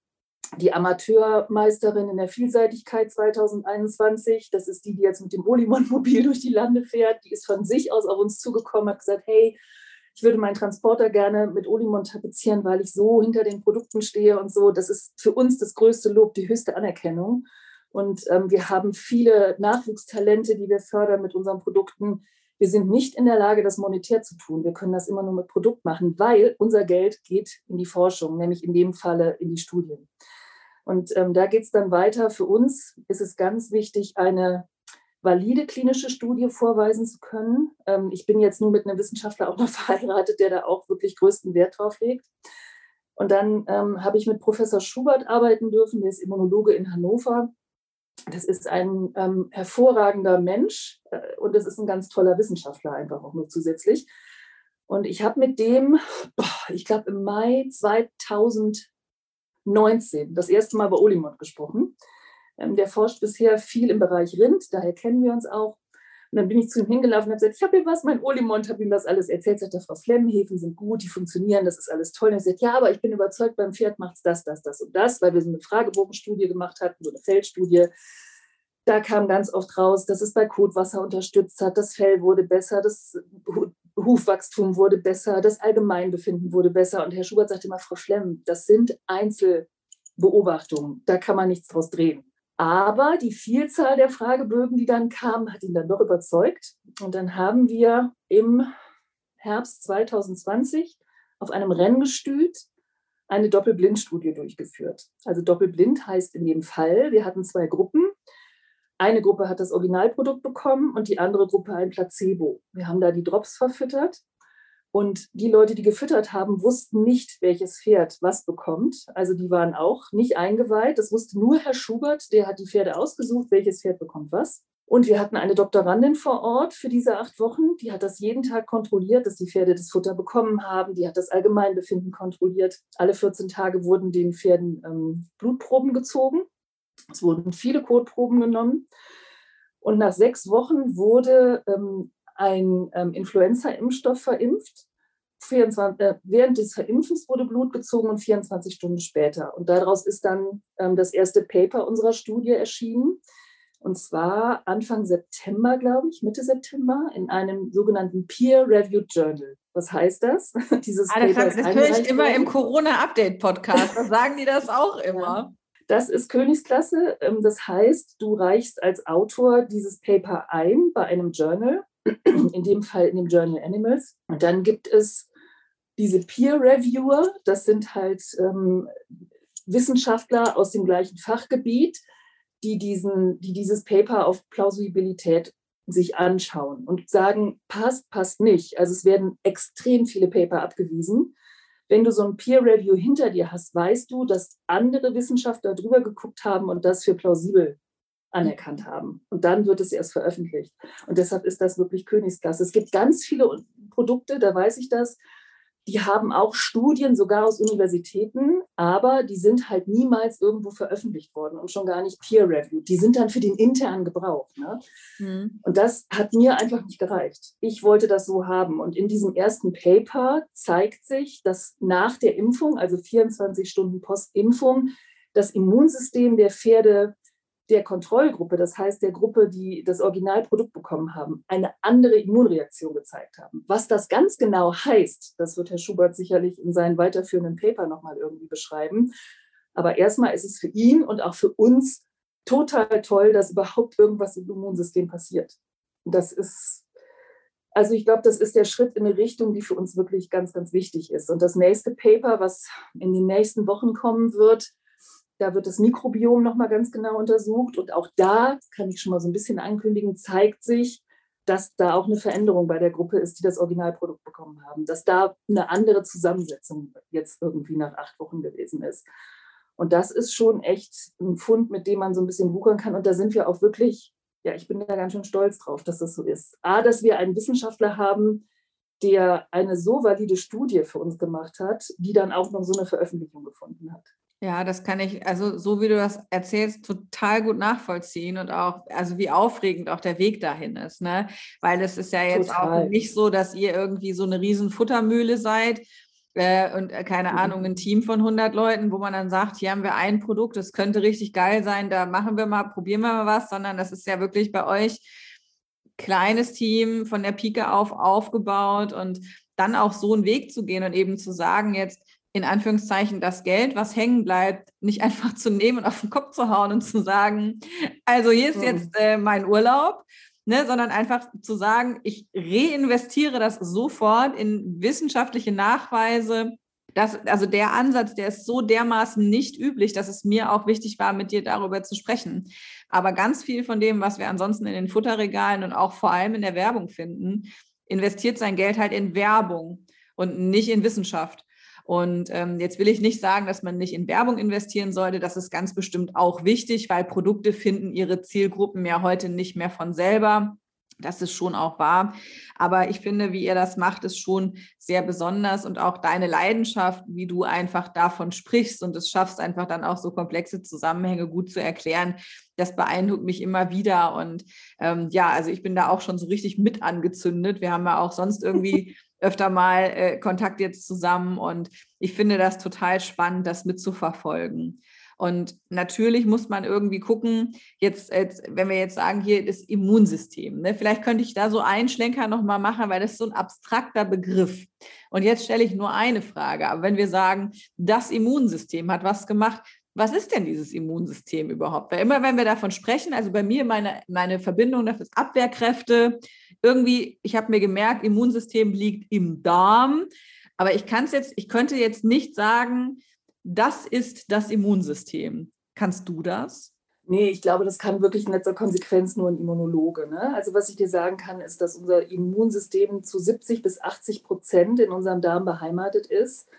die Amateurmeisterin in der Vielseitigkeit 2021. Das ist die, die jetzt mit dem Olimon-Mobil durch die Lande fährt. Die ist von sich aus auf uns zugekommen, hat gesagt, hey, ich würde meinen Transporter gerne mit Olimon tapezieren, weil ich so hinter den Produkten stehe und so. Das ist für uns das größte Lob, die höchste Anerkennung. Und ähm, wir haben viele Nachwuchstalente, die wir fördern mit unseren Produkten, Wir sind nicht in der Lage, das monetär zu tun. Wir können das immer nur mit Produkt machen, weil unser Geld geht in die Forschung, nämlich in dem Falle in die Studien. Und ähm, da geht es dann weiter. Für uns ist es ganz wichtig, eine valide klinische Studie vorweisen zu können. Ähm, ich bin jetzt nur mit einem Wissenschaftler auch noch verheiratet, der da auch wirklich größten Wert drauf legt. Und dann ähm, habe ich mit Professor Schubert arbeiten dürfen, der ist Immunologe in Hannover. Das ist ein ähm, hervorragender Mensch äh, und das ist ein ganz toller Wissenschaftler einfach auch nur zusätzlich. Und ich habe mit dem, boah, ich glaube im Mai 2019 das erste Mal über Olimont gesprochen. Ähm, der forscht bisher viel im Bereich Rind, daher kennen wir uns auch. Und dann bin ich zu ihm hingelaufen und habe gesagt, ich habe hier was, mein Olimont, habe ihm das alles erzählt. Sagt Frau Flemm, Hefen sind gut, die funktionieren, das ist alles toll. Und er sagt, ja, aber ich bin überzeugt, beim Pferd macht es das, das, das und das, weil wir so eine Fragebogenstudie gemacht hatten, so eine Feldstudie. Da kam ganz oft raus, dass es bei Kotwasser unterstützt hat, das Fell wurde besser, das Hufwachstum wurde besser, das Allgemeinbefinden wurde besser. Und Herr Schubert sagte immer, Frau Flemm, das sind Einzelbeobachtungen, da kann man nichts draus drehen. Aber die Vielzahl der Fragebögen, die dann kamen, hat ihn dann doch überzeugt. Und dann haben wir im Herbst 2020 auf einem Renngestüt eine Doppelblindstudie durchgeführt. Also doppelblind heißt in dem Fall, wir hatten zwei Gruppen. Eine Gruppe hat das Originalprodukt bekommen und die andere Gruppe ein Placebo. Wir haben da die Drops verfüttert und die Leute, die gefüttert haben, wussten nicht, welches Pferd was bekommt. Also die waren auch nicht eingeweiht. Das wusste nur Herr Schubert, der hat die Pferde ausgesucht, welches Pferd bekommt was. Und wir hatten eine Doktorandin vor Ort für diese acht Wochen, die hat das jeden Tag kontrolliert, dass die Pferde das Futter bekommen haben. Die hat das Allgemeinbefinden kontrolliert. Alle 14 Tage wurden den Pferden ähm, Blutproben gezogen. Es wurden viele Kotproben genommen. Und nach sechs Wochen wurde ähm, ein ähm, Influenza-Impfstoff verimpft. 24, äh, während des Verimpfens wurde Blut gezogen und 24 Stunden später. Und daraus ist dann ähm, das erste Paper unserer Studie erschienen. Und zwar Anfang September, glaube ich, Mitte September, in einem sogenannten Peer-Reviewed Journal. Was heißt das? Dieses ah, das, höre ich immer im Corona-Update-Podcast. Da sagen die das auch immer. Das ist Königsklasse. Ähm, das heißt, du reichst als Autor dieses Paper ein bei einem Journal in dem Fall in dem Journal Animals. Und dann gibt es diese Peer Reviewer, das sind halt ähm, Wissenschaftler aus dem gleichen Fachgebiet, die, diesen, die dieses Paper auf Plausibilität sich anschauen und sagen, passt, passt nicht. Also es werden extrem viele Paper abgewiesen. Wenn du so ein Peer Review hinter dir hast, weißt du, dass andere Wissenschaftler drüber geguckt haben und das für plausibel anerkannt haben. Und dann wird es erst veröffentlicht. Und deshalb ist das wirklich Königsklasse. Es gibt ganz viele Produkte, da weiß ich das, die haben auch Studien, sogar aus Universitäten, aber die sind halt niemals irgendwo veröffentlicht worden und schon gar nicht peer-reviewed. Die sind dann für den internen Gebrauch. Ne? Mhm. Und das hat mir einfach nicht gereicht. Ich wollte das so haben. Und in diesem ersten Paper zeigt sich, dass nach der Impfung, also 24 Stunden Postimpfung, das Immunsystem der Pferde der Kontrollgruppe, das heißt der Gruppe, die das Originalprodukt bekommen haben, eine andere Immunreaktion gezeigt haben. Was das ganz genau heißt, das wird Herr Schubert sicherlich in seinen weiterführenden Paper nochmal irgendwie beschreiben. Aber erstmal ist es für ihn und auch für uns total toll, dass überhaupt irgendwas im Immunsystem passiert. Das ist, also ich glaube, das ist der Schritt in eine Richtung, die für uns wirklich ganz, ganz wichtig ist. Und das nächste Paper, was in den nächsten Wochen kommen wird, da wird das Mikrobiom nochmal ganz genau untersucht. Und auch da, kann ich schon mal so ein bisschen ankündigen, zeigt sich, dass da auch eine Veränderung bei der Gruppe ist, die das Originalprodukt bekommen haben. Dass da eine andere Zusammensetzung jetzt irgendwie nach acht Wochen gewesen ist. Und das ist schon echt ein Fund, mit dem man so ein bisschen wuchern kann. Und da sind wir auch wirklich, ja, ich bin da ganz schön stolz drauf, dass das so ist. A, dass wir einen Wissenschaftler haben, der eine so valide Studie für uns gemacht hat, die dann auch noch so eine Veröffentlichung gefunden hat. Ja, das kann ich, also so wie du das erzählst, total gut nachvollziehen und auch, also wie aufregend auch der Weg dahin ist, ne? Weil es ist ja jetzt total. auch nicht so, dass ihr irgendwie so eine riesen Futtermühle seid äh, und äh, keine mhm. Ahnung, ein Team von 100 Leuten, wo man dann sagt, hier haben wir ein Produkt, das könnte richtig geil sein, da machen wir mal, probieren wir mal was, sondern das ist ja wirklich bei euch kleines Team von der Pike auf aufgebaut und dann auch so einen Weg zu gehen und eben zu sagen, jetzt in Anführungszeichen das Geld, was hängen bleibt, nicht einfach zu nehmen und auf den Kopf zu hauen und zu sagen, also hier ist jetzt äh, mein Urlaub ne, sondern einfach zu sagen, ich reinvestiere das sofort in wissenschaftliche Nachweise. Das, also der Ansatz, der ist so dermaßen nicht üblich, dass es mir auch wichtig war, mit dir darüber zu sprechen. Aber ganz viel von dem, was wir ansonsten in den Futterregalen und auch vor allem in der Werbung finden, investiert sein Geld halt in Werbung und nicht in Wissenschaft. Und ähm, jetzt will ich nicht sagen, dass man nicht in Werbung investieren sollte. Das ist ganz bestimmt auch wichtig, weil Produkte finden ihre Zielgruppen ja heute nicht mehr von selber. Das ist schon auch wahr. Aber ich finde, wie ihr das macht, ist schon sehr besonders und auch deine Leidenschaft, wie du einfach davon sprichst und es schaffst, einfach dann auch so komplexe Zusammenhänge gut zu erklären. Das beeindruckt mich immer wieder. Und ähm, ja, also ich bin da auch schon so richtig mit angezündet. Wir haben ja auch sonst irgendwie öfter mal äh, Kontakt jetzt zusammen und ich finde das total spannend, das mitzuverfolgen. Und natürlich muss man irgendwie gucken, jetzt, jetzt wenn wir jetzt sagen, hier das Immunsystem, ne, vielleicht könnte ich da so einen Schlenker nochmal machen, weil das ist so ein abstrakter Begriff. Und jetzt stelle ich nur eine Frage. Aber wenn wir sagen, das Immunsystem hat was gemacht, was ist denn dieses Immunsystem überhaupt? Weil immer, wenn wir davon sprechen, also bei mir meine, meine Verbindung dafür ist Abwehrkräfte, irgendwie, ich habe mir gemerkt, Immunsystem liegt im Darm, aber ich kann es jetzt, ich könnte jetzt nicht sagen, das ist das Immunsystem. Kannst du das? Nee, ich glaube, das kann wirklich in letzter Konsequenz nur ein Immunologe. Ne? Also was ich dir sagen kann, ist, dass unser Immunsystem zu 70 bis 80 Prozent in unserem Darm beheimatet ist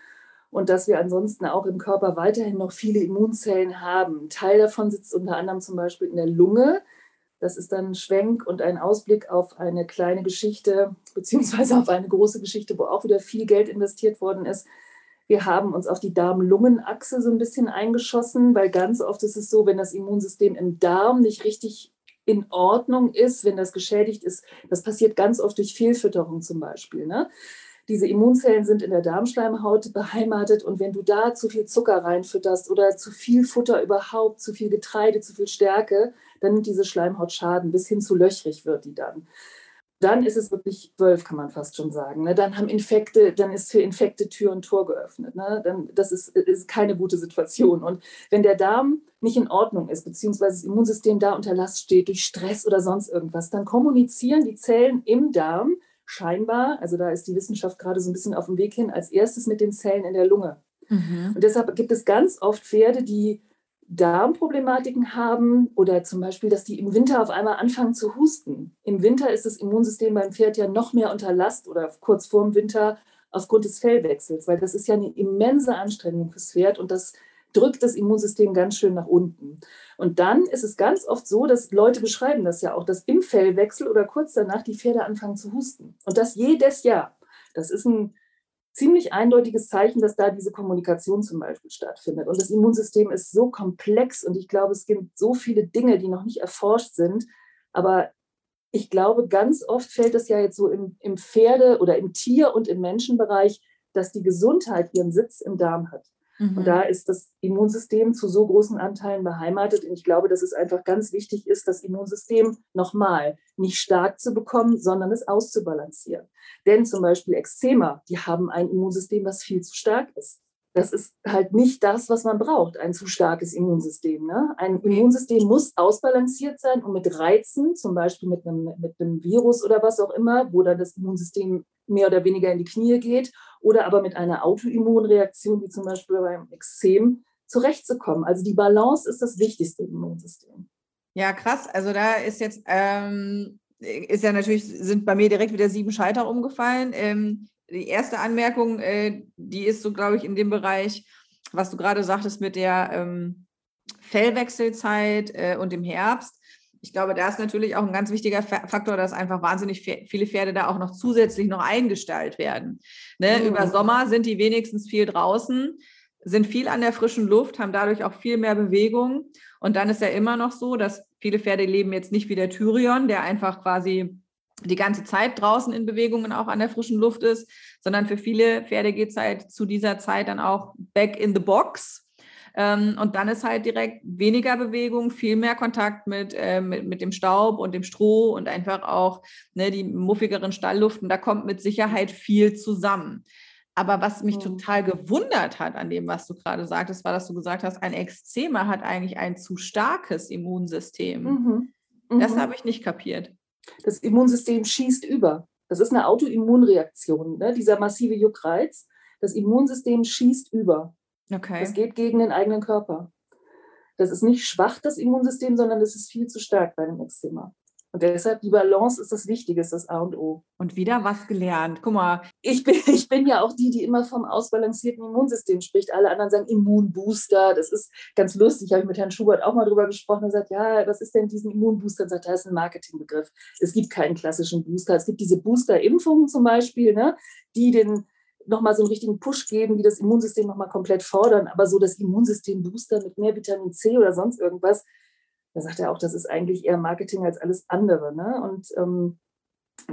und dass wir ansonsten auch im Körper weiterhin noch viele Immunzellen haben. Ein Teil davon sitzt unter anderem zum Beispiel in der Lunge. Das ist dann ein Schwenk und ein Ausblick auf eine kleine Geschichte, beziehungsweise auf eine große Geschichte, wo auch wieder viel Geld investiert worden ist. Wir haben uns auf die Darm-Lungen-Achse so ein bisschen eingeschossen, weil ganz oft ist es so, wenn das Immunsystem im Darm nicht richtig in Ordnung ist, wenn das geschädigt ist, das passiert ganz oft durch Fehlfütterung zum Beispiel. Ne? Diese Immunzellen sind in der Darmschleimhaut beheimatet und wenn du da zu viel Zucker reinfütterst oder zu viel Futter überhaupt, zu viel Getreide, zu viel Stärke, dann nimmt diese Schleimhaut Schaden, bis hin zu löchrig wird die dann. Dann ist es wirklich zwölf, kann man fast schon sagen. Ne? Dann haben Infekte, dann ist für Infekte Tür und Tor geöffnet. Ne? Dann, das ist, ist keine gute Situation. Und wenn der Darm nicht in Ordnung ist, beziehungsweise das Immunsystem da unter Last steht durch Stress oder sonst irgendwas, dann kommunizieren die Zellen im Darm scheinbar, also da ist die Wissenschaft gerade so ein bisschen auf dem Weg hin, als erstes mit den Zellen in der Lunge. Mhm. Und deshalb gibt es ganz oft Pferde, die Darmproblematiken haben oder zum Beispiel, dass die im Winter auf einmal anfangen zu husten. Im Winter ist das Immunsystem beim Pferd ja noch mehr unter Last oder kurz vorm Winter aufgrund des Fellwechsels, weil das ist ja eine immense Anstrengung fürs Pferd und das drückt das Immunsystem ganz schön nach unten. Und dann ist es ganz oft so, dass Leute beschreiben das ja auch, dass im Fellwechsel oder kurz danach die Pferde anfangen zu husten. Und das jedes Jahr. Das ist ein ziemlich eindeutiges Zeichen, dass da diese Kommunikation zum Beispiel stattfindet. Und das Immunsystem ist so komplex und ich glaube, es gibt so viele Dinge, die noch nicht erforscht sind. Aber ich glaube, ganz oft fällt es ja jetzt so im, im Pferde- oder im Tier- und im Menschenbereich, dass die Gesundheit ihren Sitz im Darm hat. Mhm. Und da ist das Immunsystem zu so großen Anteilen beheimatet. Und ich glaube, dass es einfach ganz wichtig ist, das Immunsystem nochmal nicht stark zu bekommen, sondern es auszubalancieren. Denn zum Beispiel Eczema, die haben ein Immunsystem, was viel zu stark ist. Das ist halt nicht das, was man braucht, ein zu starkes Immunsystem. Ne? Ein Immunsystem muss ausbalanciert sein und mit Reizen, zum Beispiel mit einem, mit einem Virus oder was auch immer, wo dann das Immunsystem mehr oder weniger in die Knie geht oder aber mit einer Autoimmunreaktion, wie zum Beispiel beim Ekzem, zurechtzukommen. Also die Balance ist das Wichtigste im Immunsystem. Ja, krass. Also da ist jetzt, ähm, ist ja natürlich, sind bei mir direkt wieder sieben Schalter umgefallen. Ähm, die erste Anmerkung, äh, die ist so, glaube ich, in dem Bereich, was du gerade sagtest mit der ähm, Fellwechselzeit äh, und dem Herbst ich glaube, da ist natürlich auch ein ganz wichtiger Faktor, dass einfach wahnsinnig viele Pferde da auch noch zusätzlich noch eingestellt werden. Ne? Mhm. Über Sommer sind die wenigstens viel draußen, sind viel an der frischen Luft, haben dadurch auch viel mehr Bewegung. Und dann ist ja immer noch so, dass viele Pferde leben jetzt nicht wie der Tyrion, der einfach quasi die ganze Zeit draußen in Bewegungen auch an der frischen Luft ist, sondern für viele Pferde geht es halt zu dieser Zeit dann auch back in the box. Ähm, und dann ist halt direkt weniger Bewegung, viel mehr Kontakt mit, äh, mit, mit dem Staub und dem Stroh und einfach auch ne, die muffigeren Stallluften. Da kommt mit Sicherheit viel zusammen. Aber was mich mhm. total gewundert hat an dem, was du gerade sagtest, war, dass du gesagt hast, ein Exzema hat eigentlich ein zu starkes Immunsystem. Mhm. Mhm. Das habe ich nicht kapiert. Das Immunsystem schießt über. Das ist eine Autoimmunreaktion, ne? dieser massive Juckreiz. Das Immunsystem schießt über. Okay. Das geht gegen den eigenen Körper. Das ist nicht schwach, das Immunsystem, sondern das ist viel zu stark bei einem Eczema. Und deshalb die Balance ist das Wichtige, ist das A und O. Und wieder was gelernt. Guck mal. Ich bin, ich bin ja auch die, die immer vom ausbalancierten Immunsystem spricht. Alle anderen sagen Immunbooster. Das ist ganz lustig. Habe ich mit Herrn Schubert auch mal drüber gesprochen und gesagt, ja, was ist denn diesen Immunbooster? Und sagt, das ist ein Marketingbegriff. Es gibt keinen klassischen Booster. Es gibt diese Booster-Impfungen zum Beispiel, ne, die den nochmal so einen richtigen Push geben, die das Immunsystem nochmal komplett fordern. Aber so das Immunsystem Booster mit mehr Vitamin C oder sonst irgendwas, da sagt er auch, das ist eigentlich eher Marketing als alles andere. Ne? Und ähm,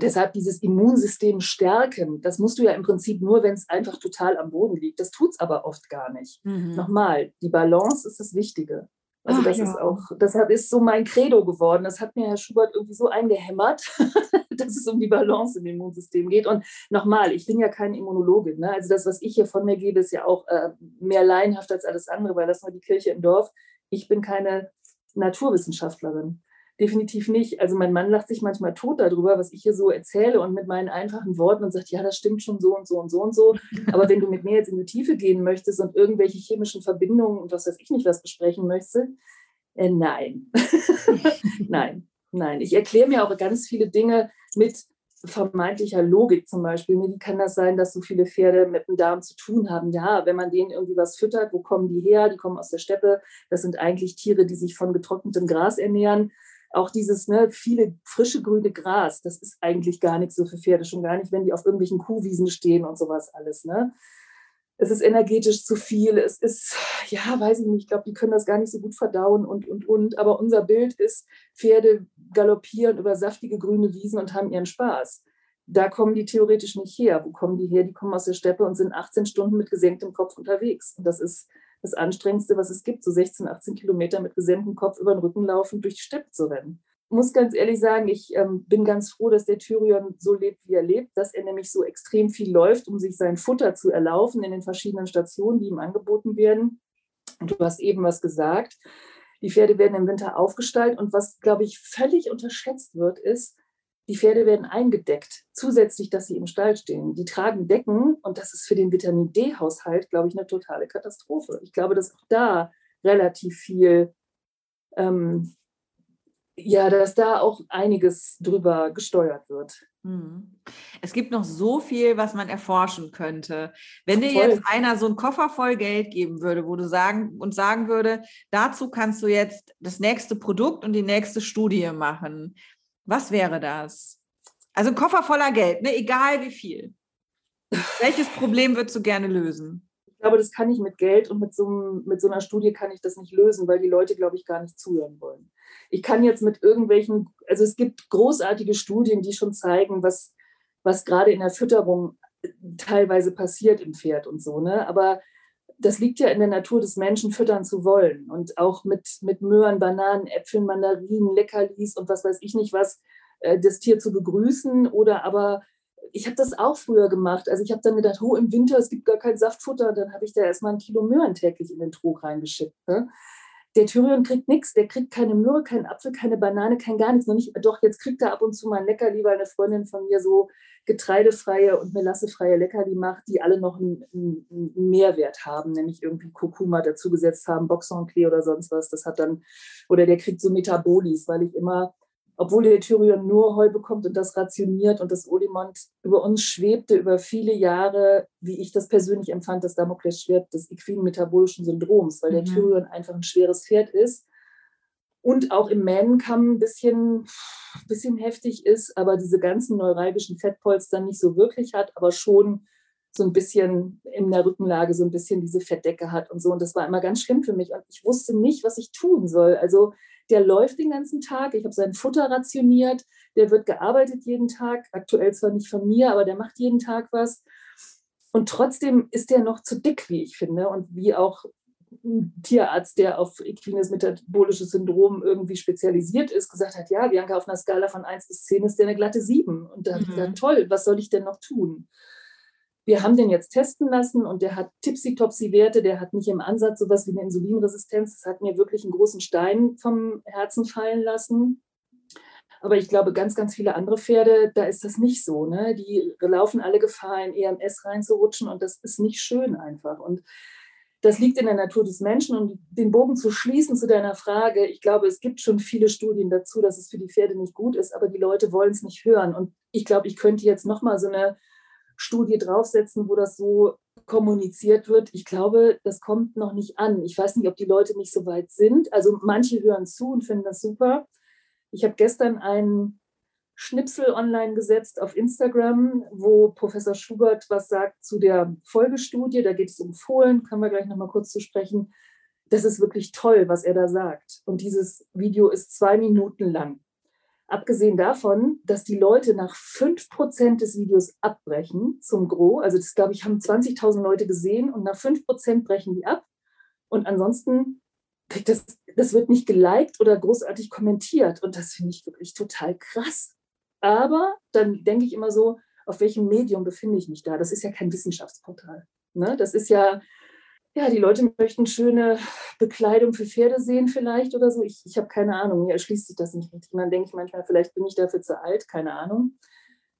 deshalb dieses Immunsystem stärken, das musst du ja im Prinzip nur, wenn es einfach total am Boden liegt. Das tut es aber oft gar nicht. Mhm. Nochmal, die Balance ist das Wichtige. Also Ach, das ja. ist auch, deshalb ist so mein Credo geworden. Das hat mir Herr Schubert irgendwie so eingehämmert, dass es um die Balance im Immunsystem geht. Und nochmal, ich bin ja kein Immunologe. Ne? Also das, was ich hier von mir gebe, ist ja auch äh, mehr laienhaft als alles andere, weil das nur die Kirche im Dorf. Ich bin keine Naturwissenschaftlerin. Definitiv nicht. Also mein Mann lacht sich manchmal tot darüber, was ich hier so erzähle und mit meinen einfachen Worten und sagt, ja, das stimmt schon so und so und so und so. Aber wenn du mit mir jetzt in die Tiefe gehen möchtest und irgendwelche chemischen Verbindungen und was weiß ich nicht was besprechen möchtest, äh, nein. nein, nein. Ich erkläre mir auch ganz viele Dinge mit vermeintlicher Logik zum Beispiel. Wie kann das sein, dass so viele Pferde mit dem Darm zu tun haben? Ja, wenn man denen irgendwie was füttert, wo kommen die her? Die kommen aus der Steppe. Das sind eigentlich Tiere, die sich von getrocknetem Gras ernähren. Auch dieses ne, viele frische grüne Gras, das ist eigentlich gar nichts so für Pferde, schon gar nicht, wenn die auf irgendwelchen Kuhwiesen stehen und sowas alles. Ne? Es ist energetisch zu viel, es ist, ja, weiß ich nicht, ich glaube, die können das gar nicht so gut verdauen und, und, und. Aber unser Bild ist, Pferde galoppieren über saftige grüne Wiesen und haben ihren Spaß. Da kommen die theoretisch nicht her. Wo kommen die her? Die kommen aus der Steppe und sind 18 Stunden mit gesenktem Kopf unterwegs. Und das ist das Anstrengendste, was es gibt, so 16, 18 Kilometer mit gesenktem Kopf über den Rücken laufen, durch die Steppe zu rennen muss ganz ehrlich sagen, ich ähm, bin ganz froh, dass der Tyrion so lebt, wie er lebt, dass er nämlich so extrem viel läuft, um sich sein Futter zu erlaufen in den verschiedenen Stationen, die ihm angeboten werden. Und du hast eben was gesagt. Die Pferde werden im Winter aufgestallt und was, glaube ich, völlig unterschätzt wird, ist, die Pferde werden eingedeckt, zusätzlich, dass sie im Stall stehen. Die tragen Decken und das ist für den Vitamin D-Haushalt, glaube ich, eine totale Katastrophe. Ich glaube, dass auch da relativ viel ähm, ja, dass da auch einiges drüber gesteuert wird. Mhm. Es gibt noch so viel, was man erforschen könnte. Wenn dir jetzt einer so einen Koffer voll Geld geben würde, wo du sagen und sagen würde, dazu kannst du jetzt das nächste Produkt und die nächste Studie machen. Was wäre das? Also ein Koffer voller Geld, ne? egal wie viel. Welches Problem würdest du gerne lösen? Ich glaube, das kann ich mit Geld und mit so, mit so einer Studie kann ich das nicht lösen, weil die Leute, glaube ich, gar nicht zuhören wollen. Ich kann jetzt mit irgendwelchen, also es gibt großartige Studien, die schon zeigen, was, was gerade in der Fütterung teilweise passiert im Pferd und so, ne? Aber das liegt ja in der Natur des Menschen, füttern zu wollen. Und auch mit, mit Möhren, Bananen, Äpfeln, Mandarinen, Leckerlis und was weiß ich nicht was, äh, das Tier zu begrüßen oder aber ich habe das auch früher gemacht. Also ich habe dann gedacht, oh, im Winter, es gibt gar kein Saftfutter. Dann habe ich da erstmal ein Kilo Möhren täglich in den Trog reingeschickt. Ne? Der Tyrion kriegt nichts, der kriegt keine Möhre, keinen Apfel, keine Banane, kein gar nichts. Noch nicht, doch, jetzt kriegt er ab und zu mal ein Leckerli, weil eine Freundin von mir so getreidefreie und melassefreie Leckerli macht, die alle noch einen, einen Mehrwert haben, nämlich irgendwie Kurkuma dazugesetzt haben, Boxon-Klee oder sonst was. Das hat dann, oder der kriegt so Metabolis, weil ich immer obwohl der Tyrion nur Heu bekommt und das rationiert und das Olimont über uns schwebte über viele Jahre, wie ich das persönlich empfand, das Damoklesschwert des equinen metabolischen Syndroms, weil mhm. der Tyrion einfach ein schweres Pferd ist und auch im Mähnenkamm ein bisschen, bisschen heftig ist, aber diese ganzen neuralgischen Fettpolster nicht so wirklich hat, aber schon so ein bisschen in der Rückenlage so ein bisschen diese Fettdecke hat und so. Und das war immer ganz schlimm für mich. Und ich wusste nicht, was ich tun soll. Also der läuft den ganzen Tag. Ich habe sein Futter rationiert. Der wird gearbeitet jeden Tag. Aktuell zwar nicht von mir, aber der macht jeden Tag was. Und trotzdem ist der noch zu dick, wie ich finde. Und wie auch ein Tierarzt, der auf equines metabolisches Syndrom irgendwie spezialisiert ist, gesagt hat, ja, Bianca, auf einer Skala von 1 bis 10 ist der eine glatte 7. Und da habe ich gesagt, mhm. toll, was soll ich denn noch tun? Wir haben den jetzt testen lassen und der hat Tipsy-Topsy-Werte, der hat nicht im Ansatz sowas wie eine Insulinresistenz. Das hat mir wirklich einen großen Stein vom Herzen fallen lassen. Aber ich glaube, ganz, ganz viele andere Pferde, da ist das nicht so. Ne? Die laufen alle Gefahr, in EMS reinzurutschen und das ist nicht schön einfach. Und das liegt in der Natur des Menschen. Und den Bogen zu schließen zu deiner Frage, ich glaube, es gibt schon viele Studien dazu, dass es für die Pferde nicht gut ist, aber die Leute wollen es nicht hören. Und ich glaube, ich könnte jetzt nochmal so eine Studie draufsetzen, wo das so kommuniziert wird. Ich glaube, das kommt noch nicht an. Ich weiß nicht, ob die Leute nicht so weit sind. Also manche hören zu und finden das super. Ich habe gestern einen Schnipsel online gesetzt auf Instagram, wo Professor Schubert was sagt zu der Folgestudie. Da geht es um Fohlen, können wir gleich nochmal kurz zu sprechen. Das ist wirklich toll, was er da sagt. Und dieses Video ist zwei Minuten lang. Abgesehen davon, dass die Leute nach 5% des Videos abbrechen zum Gros, also das glaube ich, haben 20.000 Leute gesehen und nach 5% brechen die ab. Und ansonsten kriegt das, das wird nicht geliked oder großartig kommentiert. Und das finde ich wirklich total krass. Aber dann denke ich immer so, auf welchem Medium befinde ich mich da? Das ist ja kein Wissenschaftsportal. Ne? Das ist ja, ja, die Leute möchten schöne Bekleidung für Pferde sehen vielleicht oder so. Ich, ich habe keine Ahnung, mir erschließt sich das nicht richtig. Denke ich manchmal, vielleicht bin ich dafür zu alt, keine Ahnung.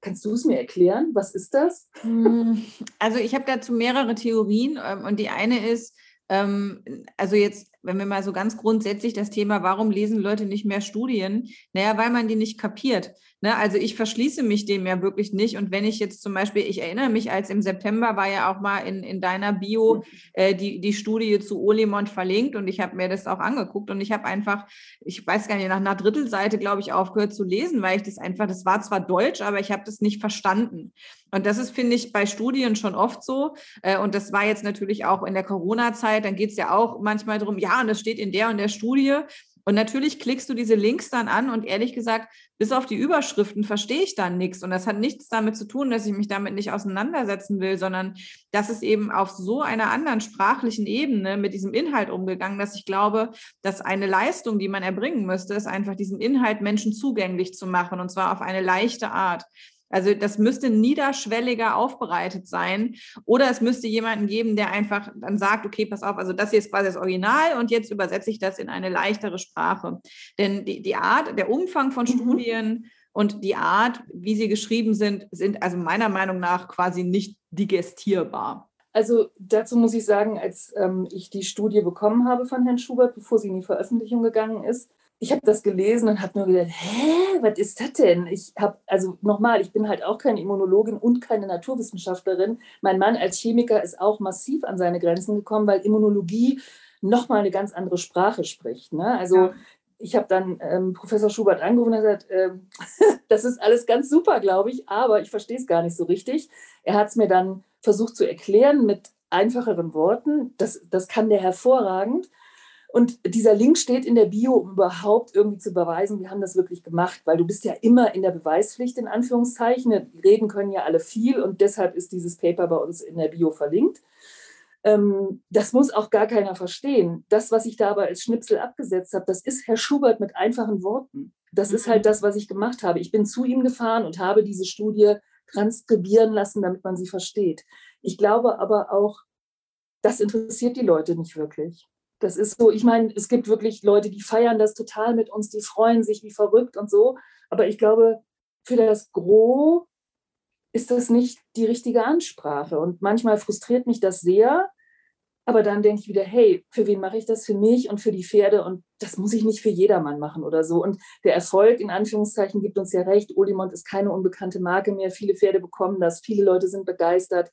Kannst du es mir erklären? Was ist das? Hm, also ich habe dazu mehrere Theorien ähm, und die eine ist, ähm, also jetzt, wenn wir mal so ganz grundsätzlich das Thema, warum lesen Leute nicht mehr Studien? Naja, weil man die nicht kapiert. Ne? Also ich verschließe mich dem ja wirklich nicht. Und wenn ich jetzt zum Beispiel, ich erinnere mich, als im September war ja auch mal in, in deiner Bio äh, die, die Studie zu Olemont verlinkt und ich habe mir das auch angeguckt und ich habe einfach, ich weiß gar nicht, nach einer Drittelseite, glaube ich, aufgehört zu lesen, weil ich das einfach, das war zwar Deutsch, aber ich habe das nicht verstanden. Und das ist, finde ich, bei Studien schon oft so. Äh, und das war jetzt natürlich auch in der Corona-Zeit. Dann geht es ja auch manchmal darum, ja, und das steht in der und der Studie. Und natürlich klickst du diese Links dann an und ehrlich gesagt, bis auf die Überschriften verstehe ich dann nichts. Und das hat nichts damit zu tun, dass ich mich damit nicht auseinandersetzen will, sondern das ist eben auf so einer anderen sprachlichen Ebene mit diesem Inhalt umgegangen, dass ich glaube, dass eine Leistung, die man erbringen müsste, ist einfach diesen Inhalt Menschen zugänglich zu machen und zwar auf eine leichte Art. Also das müsste niederschwelliger aufbereitet sein. Oder es müsste jemanden geben, der einfach dann sagt, okay, pass auf, also das hier ist quasi das Original und jetzt übersetze ich das in eine leichtere Sprache. Denn die, die Art, der Umfang von mhm. Studien und die Art, wie sie geschrieben sind, sind also meiner Meinung nach quasi nicht digestierbar. Also dazu muss ich sagen, als ähm, ich die Studie bekommen habe von Herrn Schubert, bevor sie in die Veröffentlichung gegangen ist, ich habe das gelesen und habe nur gedacht, hä, was ist das denn? Ich habe, also nochmal, ich bin halt auch keine Immunologin und keine Naturwissenschaftlerin. Mein Mann als Chemiker ist auch massiv an seine Grenzen gekommen, weil Immunologie nochmal eine ganz andere Sprache spricht. Ne? Also ja. ich habe dann ähm, Professor Schubert angerufen und gesagt, äh, das ist alles ganz super, glaube ich, aber ich verstehe es gar nicht so richtig. Er hat es mir dann versucht zu erklären mit einfacheren Worten. Das, das kann der hervorragend. Und dieser Link steht in der Bio, um überhaupt irgendwie zu beweisen, wir haben das wirklich gemacht, weil du bist ja immer in der Beweispflicht, in Anführungszeichen. Reden können ja alle viel und deshalb ist dieses Paper bei uns in der Bio verlinkt. Ähm, das muss auch gar keiner verstehen. Das, was ich da aber als Schnipsel abgesetzt habe, das ist Herr Schubert mit einfachen Worten. Das ist halt mhm. das, was ich gemacht habe. Ich bin zu ihm gefahren und habe diese Studie transkribieren lassen, damit man sie versteht. Ich glaube aber auch, das interessiert die Leute nicht wirklich. Das ist so, ich meine, es gibt wirklich Leute, die feiern das total mit uns, die freuen sich wie verrückt und so. Aber ich glaube, für das Gros ist das nicht die richtige Ansprache. Und manchmal frustriert mich das sehr. Aber dann denke ich wieder, hey, für wen mache ich das? Für mich und für die Pferde. Und das muss ich nicht für jedermann machen oder so. Und der Erfolg, in Anführungszeichen, gibt uns ja recht. Olimont ist keine unbekannte Marke mehr. Viele Pferde bekommen das. Viele Leute sind begeistert.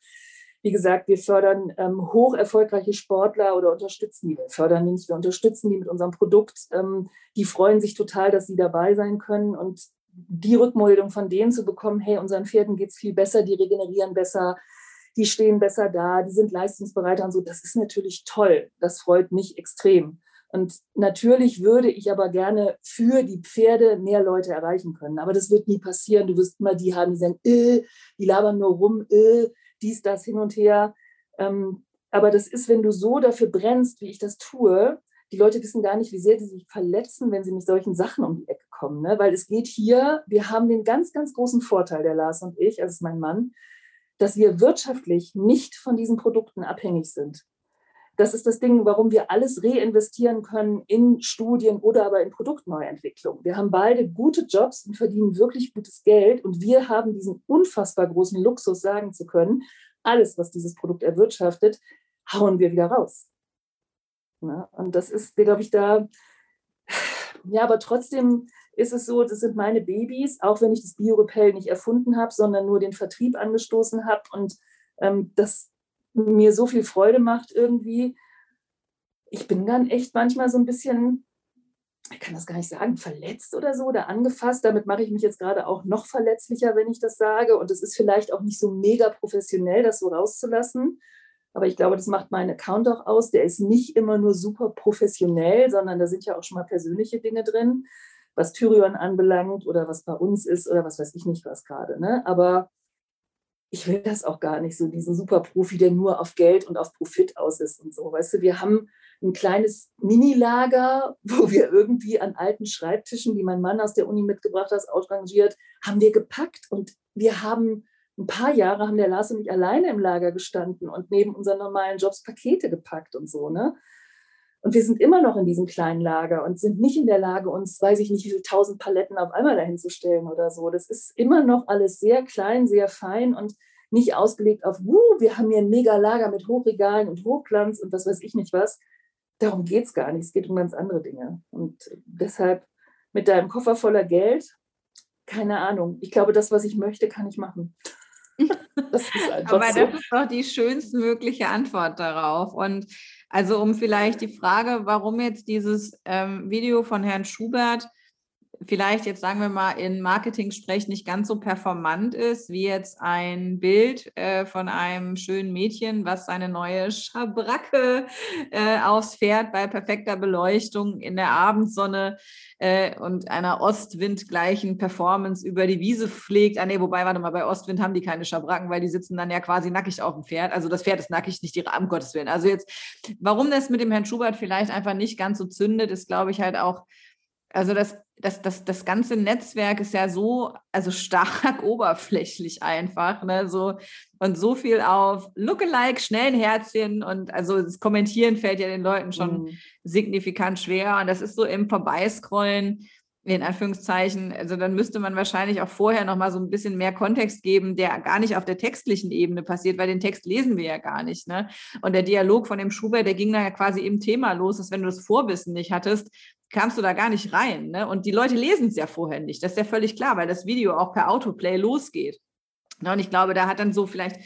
Wie gesagt, wir fördern ähm, hoch erfolgreiche Sportler oder unterstützen die. Wir fördern die nicht, wir unterstützen die mit unserem Produkt. Ähm, die freuen sich total, dass sie dabei sein können und die Rückmeldung von denen zu bekommen, hey, unseren Pferden geht es viel besser, die regenerieren besser, die stehen besser da, die sind leistungsbereiter und so, das ist natürlich toll. Das freut mich extrem. Und natürlich würde ich aber gerne für die Pferde mehr Leute erreichen können. Aber das wird nie passieren. Du wirst immer die haben, die sagen, äh, die labern nur rum, äh, dies, das hin und her. Ähm, aber das ist, wenn du so dafür brennst, wie ich das tue, die Leute wissen gar nicht, wie sehr sie sich verletzen, wenn sie mit solchen Sachen um die Ecke kommen. Ne? Weil es geht hier, wir haben den ganz, ganz großen Vorteil, der Lars und ich, also mein Mann, dass wir wirtschaftlich nicht von diesen Produkten abhängig sind. Das ist das Ding, warum wir alles reinvestieren können in Studien oder aber in Produktneuentwicklung. Wir haben beide gute Jobs und verdienen wirklich gutes Geld und wir haben diesen unfassbar großen Luxus, sagen zu können, alles, was dieses Produkt erwirtschaftet, hauen wir wieder raus. Na, und das ist, glaube ich, da, ja, aber trotzdem ist es so, das sind meine Babys, auch wenn ich das Biorepel nicht erfunden habe, sondern nur den Vertrieb angestoßen habe und ähm, das mir so viel Freude macht irgendwie. Ich bin dann echt manchmal so ein bisschen, ich kann das gar nicht sagen, verletzt oder so oder angefasst. Damit mache ich mich jetzt gerade auch noch verletzlicher, wenn ich das sage. Und es ist vielleicht auch nicht so mega professionell, das so rauszulassen. Aber ich glaube, das macht meinen Account auch aus. Der ist nicht immer nur super professionell, sondern da sind ja auch schon mal persönliche Dinge drin, was Tyrion anbelangt oder was bei uns ist oder was weiß ich nicht was gerade. Ne? Aber ich will das auch gar nicht so, diesen Superprofi, der nur auf Geld und auf Profit aus ist und so. Weißt du, wir haben ein kleines Minilager, wo wir irgendwie an alten Schreibtischen, die mein Mann aus der Uni mitgebracht hat, ausrangiert, haben wir gepackt und wir haben ein paar Jahre haben der Lars und ich alleine im Lager gestanden und neben unseren normalen Jobs Pakete gepackt und so, ne? Und wir sind immer noch in diesem kleinen Lager und sind nicht in der Lage, uns, weiß ich nicht, wie viele tausend Paletten auf einmal dahin zu stellen oder so. Das ist immer noch alles sehr klein, sehr fein und nicht ausgelegt auf, uh, wir haben hier ein mega Lager mit Hochregalen und Hochglanz und was weiß ich nicht was. Darum geht es gar nicht. Es geht um ganz andere Dinge. Und deshalb mit deinem Koffer voller Geld, keine Ahnung. Ich glaube, das, was ich möchte, kann ich machen. Das ist einfach Aber so. das ist doch die schönstmögliche Antwort darauf. Und also um vielleicht die Frage, warum jetzt dieses ähm, Video von Herrn Schubert vielleicht jetzt sagen wir mal in Marketing-Sprech nicht ganz so performant ist, wie jetzt ein Bild äh, von einem schönen Mädchen, was seine neue Schabracke äh, aufs Pferd bei perfekter Beleuchtung in der Abendsonne äh, und einer ostwindgleichen Performance über die Wiese pflegt. Ah nee, wobei, warte mal, bei Ostwind haben die keine Schabracken, weil die sitzen dann ja quasi nackig auf dem Pferd. Also das Pferd ist nackig, nicht die um Gottes Willen. Also jetzt, warum das mit dem Herrn Schubert vielleicht einfach nicht ganz so zündet, ist, glaube ich, halt auch also das, das, das, das ganze Netzwerk ist ja so, also stark oberflächlich einfach, ne? So, und so viel auf Lookalike, schnellen Herzchen und also das Kommentieren fällt ja den Leuten schon mhm. signifikant schwer. Und das ist so im Vorbeiscrollen, in Anführungszeichen, also dann müsste man wahrscheinlich auch vorher noch mal so ein bisschen mehr Kontext geben, der gar nicht auf der textlichen Ebene passiert, weil den Text lesen wir ja gar nicht. Ne? Und der Dialog von dem Schubert, der ging dann ja quasi im Thema los, dass wenn du das Vorwissen nicht hattest, kamst du da gar nicht rein. Ne? Und die Leute lesen es ja vorher nicht. Das ist ja völlig klar, weil das Video auch per Autoplay losgeht. Und ich glaube, da hat dann so vielleicht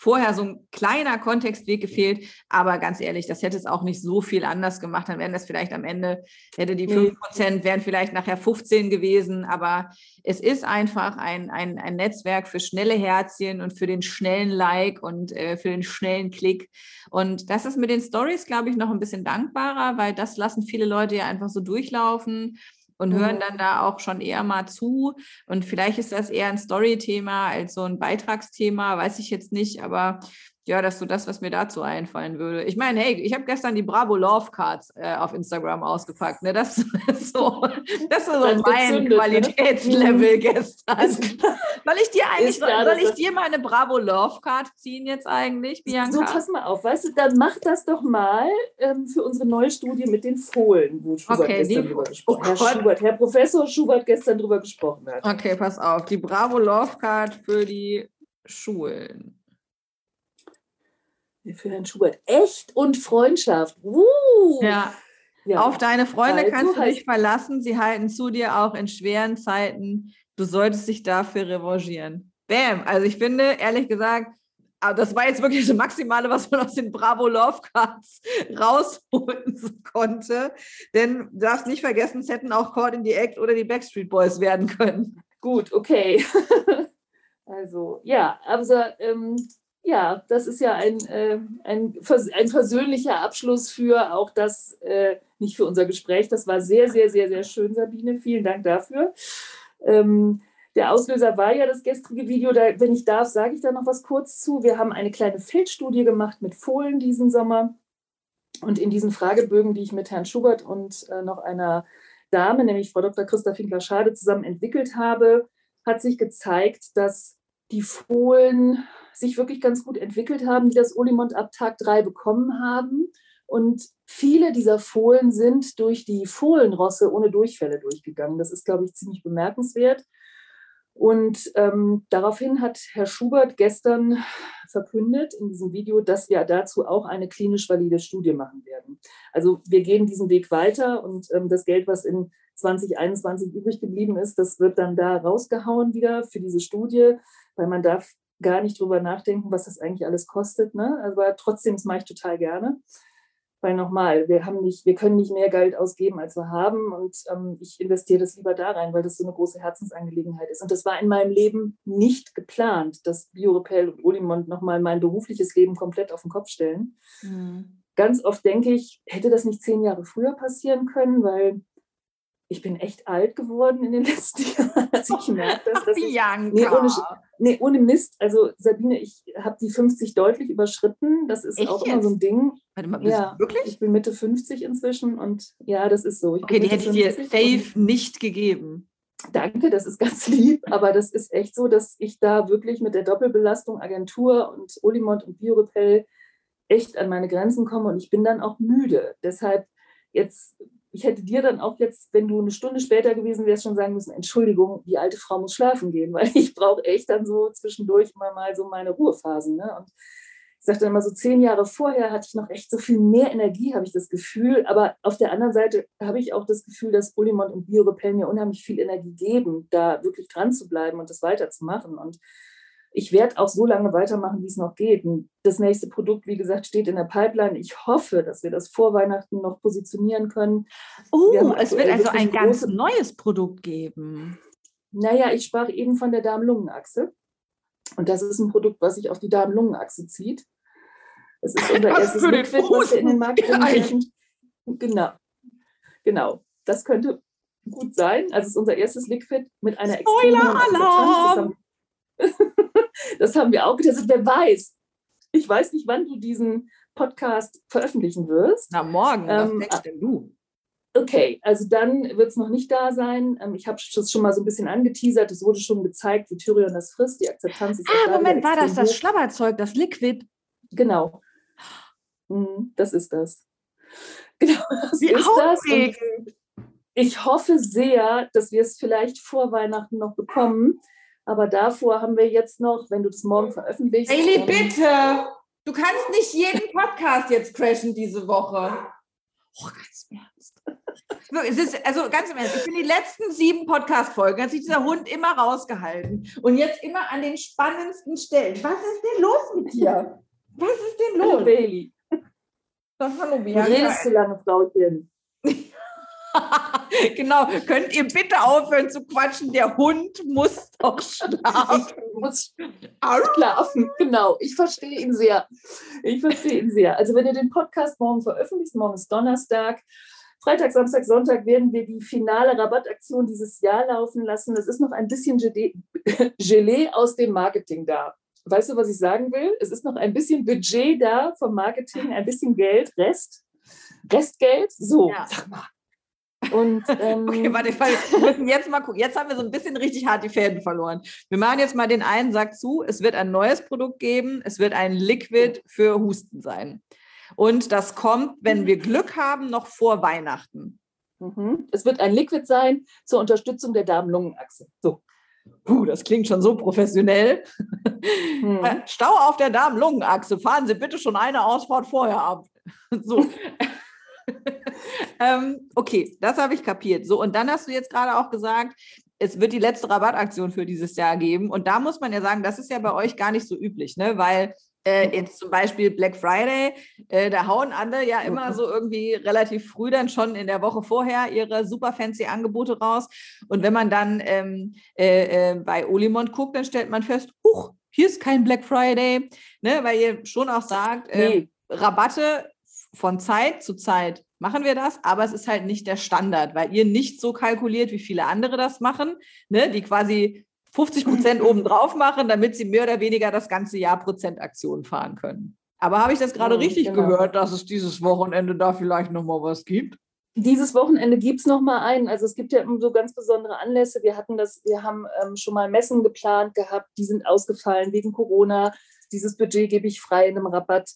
vorher so ein kleiner Kontextweg gefehlt, aber ganz ehrlich, das hätte es auch nicht so viel anders gemacht. Dann wären das vielleicht am Ende, hätte die 5% wären vielleicht nachher 15 gewesen, aber es ist einfach ein, ein, ein Netzwerk für schnelle Herzchen und für den schnellen Like und äh, für den schnellen Klick. Und das ist mit den Stories, glaube ich, noch ein bisschen dankbarer, weil das lassen viele Leute ja einfach so durchlaufen und hören mhm. dann da auch schon eher mal zu. Und vielleicht ist das eher ein Story-Thema als so ein Beitragsthema, weiß ich jetzt nicht, aber ja, das ist so das, was mir dazu einfallen würde. Ich meine, hey, ich habe gestern die Bravo Love Cards äh, auf Instagram ausgepackt. Ne? Das, ist so, das ist so mein gezündet, ne? Qualitätslevel ne? gestern. soll ich dir eigentlich, klar, soll ich dir mal eine Bravo Love Card ziehen jetzt eigentlich, Bianca? So, pass mal auf, weißt du, dann mach das doch mal ähm, für unsere neue Studie mit den Fohlen, wo Schubert okay, gestern die, drüber gesprochen hat. Oh Herr Schubert, Herr Professor Schubert gestern drüber gesprochen hat. Okay, pass auf. Die Bravo Love Card für die Schulen für Herrn Schubert. Echt und Freundschaft. Uh. Ja. ja. Auf deine Freunde also kannst du dich verlassen. Sie halten zu dir auch in schweren Zeiten. Du solltest dich dafür revanchieren. Bam. Also ich finde, ehrlich gesagt, das war jetzt wirklich das Maximale, was man aus den Bravo Love Cards rausholen konnte. Denn du darfst nicht vergessen, es hätten auch Caught in the Act oder die Backstreet Boys werden können. Gut, okay. also, ja, also ähm, ja, das ist ja ein, äh, ein, ein versöhnlicher Abschluss für auch das, äh, nicht für unser Gespräch. Das war sehr, sehr, sehr, sehr schön, Sabine. Vielen Dank dafür. Ähm, der Auslöser war ja das gestrige Video. Da, wenn ich darf, sage ich da noch was kurz zu. Wir haben eine kleine Feldstudie gemacht mit Fohlen diesen Sommer. Und in diesen Fragebögen, die ich mit Herrn Schubert und äh, noch einer Dame, nämlich Frau Dr. Christa Finkler-Schade, zusammen entwickelt habe, hat sich gezeigt, dass die Fohlen sich wirklich ganz gut entwickelt haben, die das Olimont ab Tag 3 bekommen haben, Und viele dieser Fohlen sind durch die Fohlenrosse ohne Durchfälle durchgegangen. Das ist, glaube ich, ziemlich bemerkenswert. Und ähm, daraufhin hat Herr Schubert gestern verkündet in diesem Video, dass wir dazu auch eine klinisch valide Studie machen werden. Also wir gehen diesen Weg weiter und ähm, das Geld, was in 2021 übrig geblieben ist, das wird dann da rausgehauen wieder für diese Studie, weil man darf gar nicht drüber nachdenken, was das eigentlich alles kostet. Ne? Aber trotzdem, das mache ich total gerne. Weil nochmal, wir haben nicht, wir können nicht mehr Geld ausgeben, als wir haben. Und ähm, ich investiere das lieber da rein, weil das so eine große Herzensangelegenheit ist. Und das war in meinem Leben nicht geplant, dass Biorepel und Olimont nochmal mein berufliches Leben komplett auf den Kopf stellen. Mhm. Ganz oft denke ich, hätte das nicht zehn Jahre früher passieren können, weil ich bin echt alt geworden in den letzten Jahren. Also ich merke das, dass ich, nee, ohne, nee, ohne Mist. Also Sabine, ich habe die 50 deutlich überschritten. Das ist echt auch jetzt? immer so ein Ding. Warte mal, ja, wirklich? Ich bin Mitte 50 inzwischen und ja, das ist so. Ich okay, die hätte ich dir safe nicht gegeben. Danke, das ist ganz lieb, aber das ist echt so, dass ich da wirklich mit der Doppelbelastung Agentur und Olimont und Biorepel echt an meine Grenzen komme und ich bin dann auch müde. Deshalb jetzt ich hätte dir dann auch jetzt, wenn du eine Stunde später gewesen wärst, schon sagen müssen, Entschuldigung, die alte Frau muss schlafen gehen, weil ich brauche echt dann so zwischendurch immer mal so meine Ruhephasen. Ne? Und ich sagte immer so, zehn Jahre vorher hatte ich noch echt so viel mehr Energie, habe ich das Gefühl. Aber auf der anderen Seite habe ich auch das Gefühl, dass Polimont und Biorepel mir unheimlich viel Energie geben, da wirklich dran zu bleiben und das weiterzumachen. Und ich werde auch so lange weitermachen, wie es noch geht. Und das nächste Produkt, wie gesagt, steht in der Pipeline. Ich hoffe, dass wir das vor Weihnachten noch positionieren können. Oh, es wird also ein ganz neues Produkt geben. Naja, ich sprach eben von der Darm-Lungen-Achse. Und das ist ein Produkt, was sich auf die Darm-Lungen-Achse zieht. Es ist unser was erstes Liquid, was wir in den Markt bringen. Genau. Genau. Das könnte gut sein. Also es ist unser erstes Liquid mit einer extremen Akzeptanz. Das haben wir auch getestet. Wer weiß, ich weiß nicht, wann du diesen Podcast veröffentlichen wirst. Na, morgen, was ähm, denkst denn du? Okay, also dann wird es noch nicht da sein. Ähm, ich habe das schon mal so ein bisschen angeteasert. Es wurde schon gezeigt, wie Tyrion das frisst. Die Akzeptanz ist. Ah, Moment, war das das Schlabberzeug, das Liquid? Genau. Mhm, das ist das. Genau, das wie ist aufregend. das. ich hoffe sehr, dass wir es vielleicht vor Weihnachten noch bekommen. Aber davor haben wir jetzt noch, wenn du das morgen veröffentlichst. Bailey, bitte! Du kannst nicht jeden Podcast jetzt crashen diese Woche. Oh, ganz im Ernst. Es ist, also ganz im Ernst, ich bin die letzten sieben Podcast-Folgen, hat sich dieser Hund immer rausgehalten. Und jetzt immer an den spannendsten Stellen. Was ist denn los mit dir? Was ist denn los? Hallo, Bailey. Das, hallo, Bianca. Du redest zu lange, Frauchen. genau, könnt ihr bitte aufhören zu quatschen? Der Hund muss doch schlafen. Ich muss schlafen, genau. Ich verstehe ihn sehr. Ich verstehe ihn sehr. Also wenn ihr den Podcast morgen veröffentlicht, morgen ist Donnerstag, Freitag, Samstag, Sonntag werden wir die finale Rabattaktion dieses Jahr laufen lassen. Es ist noch ein bisschen Gelee aus dem Marketing da. Weißt du, was ich sagen will? Es ist noch ein bisschen Budget da vom Marketing, ein bisschen Geld, Rest. Restgeld? So, ja. sag mal. Und, ähm, okay, warte, wir müssen jetzt mal gucken. Jetzt haben wir so ein bisschen richtig hart die Fäden verloren. Wir machen jetzt mal den einen Sack zu. Es wird ein neues Produkt geben. Es wird ein Liquid für Husten sein. Und das kommt, wenn wir Glück haben, noch vor Weihnachten. Mhm. Es wird ein Liquid sein zur Unterstützung der Darm-Lungen-Achse. So. Puh, das klingt schon so professionell. Hm. Stau auf der Darm-Lungen-Achse. Fahren Sie bitte schon eine Ausfahrt vorher ab. So. ähm, okay, das habe ich kapiert. So, und dann hast du jetzt gerade auch gesagt, es wird die letzte Rabattaktion für dieses Jahr geben. Und da muss man ja sagen, das ist ja bei euch gar nicht so üblich, ne? Weil äh, jetzt zum Beispiel Black Friday, äh, da hauen andere ja immer so irgendwie relativ früh dann schon in der Woche vorher ihre super fancy Angebote raus. Und wenn man dann ähm, äh, äh bei Olimont guckt, dann stellt man fest, huch, hier ist kein Black Friday, ne? weil ihr schon auch sagt, ähm, nee. Rabatte von Zeit zu Zeit machen wir das, aber es ist halt nicht der Standard, weil ihr nicht so kalkuliert, wie viele andere das machen, ne, die quasi 50 Prozent obendrauf machen, damit sie mehr oder weniger das ganze Jahr Prozentaktionen fahren können. Aber habe ich das gerade ja, richtig genau. gehört, dass es dieses Wochenende da vielleicht nochmal was gibt? Dieses Wochenende gibt es nochmal einen. Also es gibt ja so ganz besondere Anlässe. Wir hatten das, wir haben ähm, schon mal Messen geplant gehabt, die sind ausgefallen wegen Corona. Dieses Budget gebe ich frei in einem Rabatt.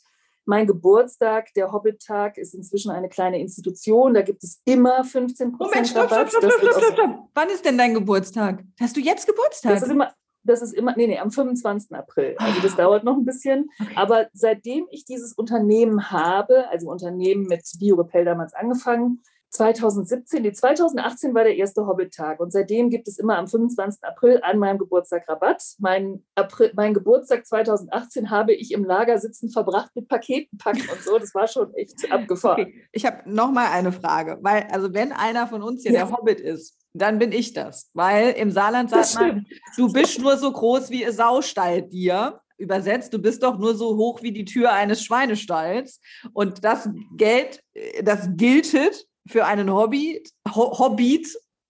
Mein Geburtstag, der Hobbit-Tag, ist inzwischen eine kleine Institution. Da gibt es immer 15 Prozent stopp, stopp, stopp, stopp, stopp, stopp. Wann ist denn dein Geburtstag? Hast du jetzt Geburtstag? Das ist immer, das ist immer, nee, nee, am 25. April. Also das dauert noch ein bisschen. Aber seitdem ich dieses Unternehmen habe, also Unternehmen mit BioRepel damals angefangen, 2017, nee, 2018 war der erste Hobbit-Tag und seitdem gibt es immer am 25. April an meinem Geburtstag Rabatt. Mein, April, mein Geburtstag 2018 habe ich im Lager sitzen verbracht mit Paketen packen und so. Das war schon echt abgefahren. Okay. Ich habe noch mal eine Frage, weil also wenn einer von uns hier ja. der Hobbit ist, dann bin ich das, weil im Saarland sagt man, du bist nur so groß wie ein Saustall dir übersetzt, du bist doch nur so hoch wie die Tür eines Schweinestalls. Und das Geld, das giltet für einen Hobby, Ho Hobbit.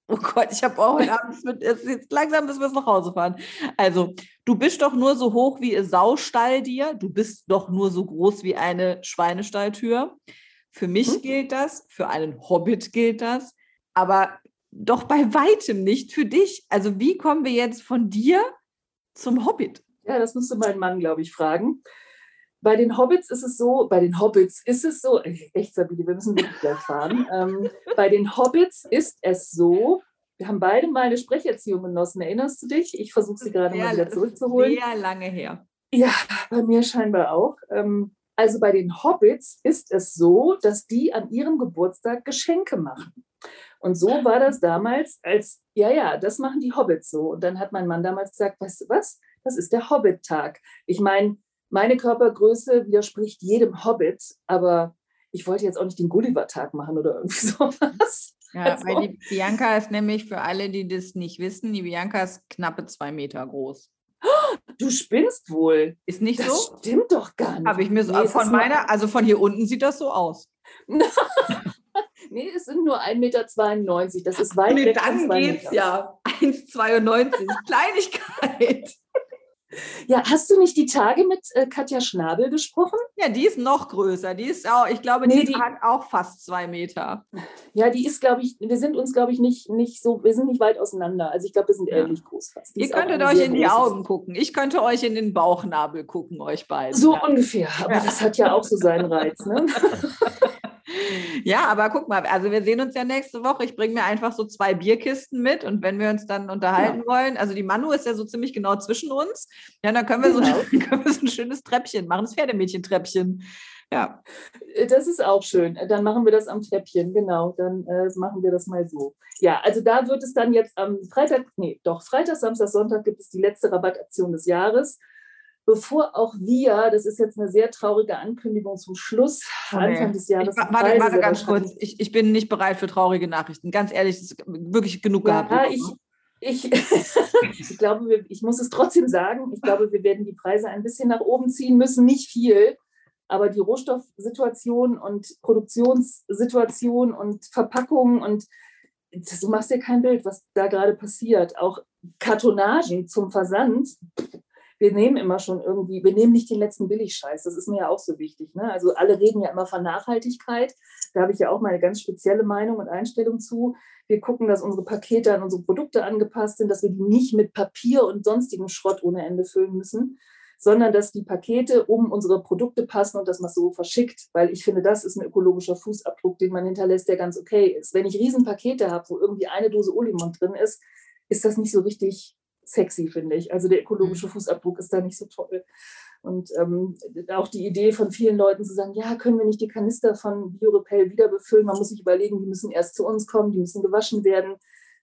Oh Gott, ich habe auch heute Abend, mit, jetzt langsam müssen wir nach Hause fahren. Also, du bist doch nur so hoch wie ein Saustall dir, du bist doch nur so groß wie eine Schweinestalltür. Für mich hm? gilt das, für einen Hobbit gilt das, aber doch bei weitem nicht für dich. Also, wie kommen wir jetzt von dir zum Hobbit? Ja, das musst du meinen Mann, glaube ich, fragen. Bei den Hobbits ist es so, bei den Hobbits ist es so, echt Sabine, wir müssen wirklich gleich fahren. ähm, bei den Hobbits ist es so, wir haben beide mal eine Sprecherziehung genossen, erinnerst du dich? Ich versuche sie gerade mal wieder zurückzuholen. Sehr lange her. Ja, bei mir scheinbar auch. Ähm, also bei den Hobbits ist es so, dass die an ihrem Geburtstag Geschenke machen. Und so war das damals, als, ja, ja, das machen die Hobbits so. Und dann hat mein Mann damals gesagt, weißt du was, das ist der Hobbit-Tag. Ich meine, meine Körpergröße widerspricht jedem Hobbit, aber ich wollte jetzt auch nicht den Gulliver-Tag machen oder irgendwie sowas. Ja, also. weil die Bianca ist nämlich für alle, die das nicht wissen, die Bianca ist knappe zwei Meter groß. Du spinnst wohl. Ist nicht das so? Stimmt doch gar nicht. Habe ich mir so nee, von meiner, also von hier unten sieht das so aus. nee, es sind nur 1,92 Meter. Das ist weit nee, weg. Dann geht's Meter. ja. 1,92. Kleinigkeit. Ja, hast du nicht die Tage mit äh, Katja Schnabel gesprochen? Ja, die ist noch größer. Die ist auch, ich glaube, nee, die, die, hat auch fast zwei Meter. Ja, die ist, glaube ich, wir sind uns, glaube ich, nicht, nicht so, wir sind nicht weit auseinander. Also ich glaube, wir sind ja. ähnlich groß fast. Die Ihr könntet euch in die Augen gucken. Ich könnte euch in den Bauchnabel gucken, euch beiden. So ja. ungefähr. Aber ja. das hat ja auch so seinen Reiz. Ne? Ja, aber guck mal, also wir sehen uns ja nächste Woche. Ich bringe mir einfach so zwei Bierkisten mit und wenn wir uns dann unterhalten ja. wollen, also die Manu ist ja so ziemlich genau zwischen uns, ja, dann können wir, genau. so, können wir so ein schönes Treppchen machen, das Pferdemädchen-Treppchen. Ja. Äh, das ist auch schön. Dann machen wir das am Treppchen, genau. Dann äh, machen wir das mal so. Ja, also da wird es dann jetzt am Freitag, nee, doch, Freitag, Samstag, Sonntag gibt es die letzte Rabattaktion des Jahres bevor auch wir, das ist jetzt eine sehr traurige Ankündigung zum Schluss, okay. Anfang des Jahres. Ich, warte, warte ganz kurz, ich, ich bin nicht bereit für traurige Nachrichten. Ganz ehrlich, es ist wirklich genug ja, gehabt. Ich, ich, ich glaube, ich muss es trotzdem sagen, ich glaube, wir werden die Preise ein bisschen nach oben ziehen müssen, nicht viel. Aber die Rohstoffsituation und Produktionssituation und Verpackungen und du machst dir kein Bild, was da gerade passiert. Auch Kartonagen zum Versand wir nehmen immer schon irgendwie, wir nehmen nicht den letzten Billigscheiß. Das ist mir ja auch so wichtig. Ne? Also alle reden ja immer von Nachhaltigkeit. Da habe ich ja auch meine ganz spezielle Meinung und Einstellung zu. Wir gucken, dass unsere Pakete an unsere Produkte angepasst sind, dass wir die nicht mit Papier und sonstigen Schrott ohne Ende füllen müssen, sondern dass die Pakete um unsere Produkte passen und dass man so verschickt. Weil ich finde, das ist ein ökologischer Fußabdruck, den man hinterlässt, der ganz okay ist. Wenn ich Riesenpakete habe, wo irgendwie eine Dose Olimon drin ist, ist das nicht so richtig sexy, finde ich. Also der ökologische mhm. Fußabdruck ist da nicht so toll. Und ähm, auch die Idee von vielen Leuten zu sagen, ja, können wir nicht die Kanister von Biorepel wieder befüllen? Man muss sich überlegen, die müssen erst zu uns kommen, die müssen gewaschen werden.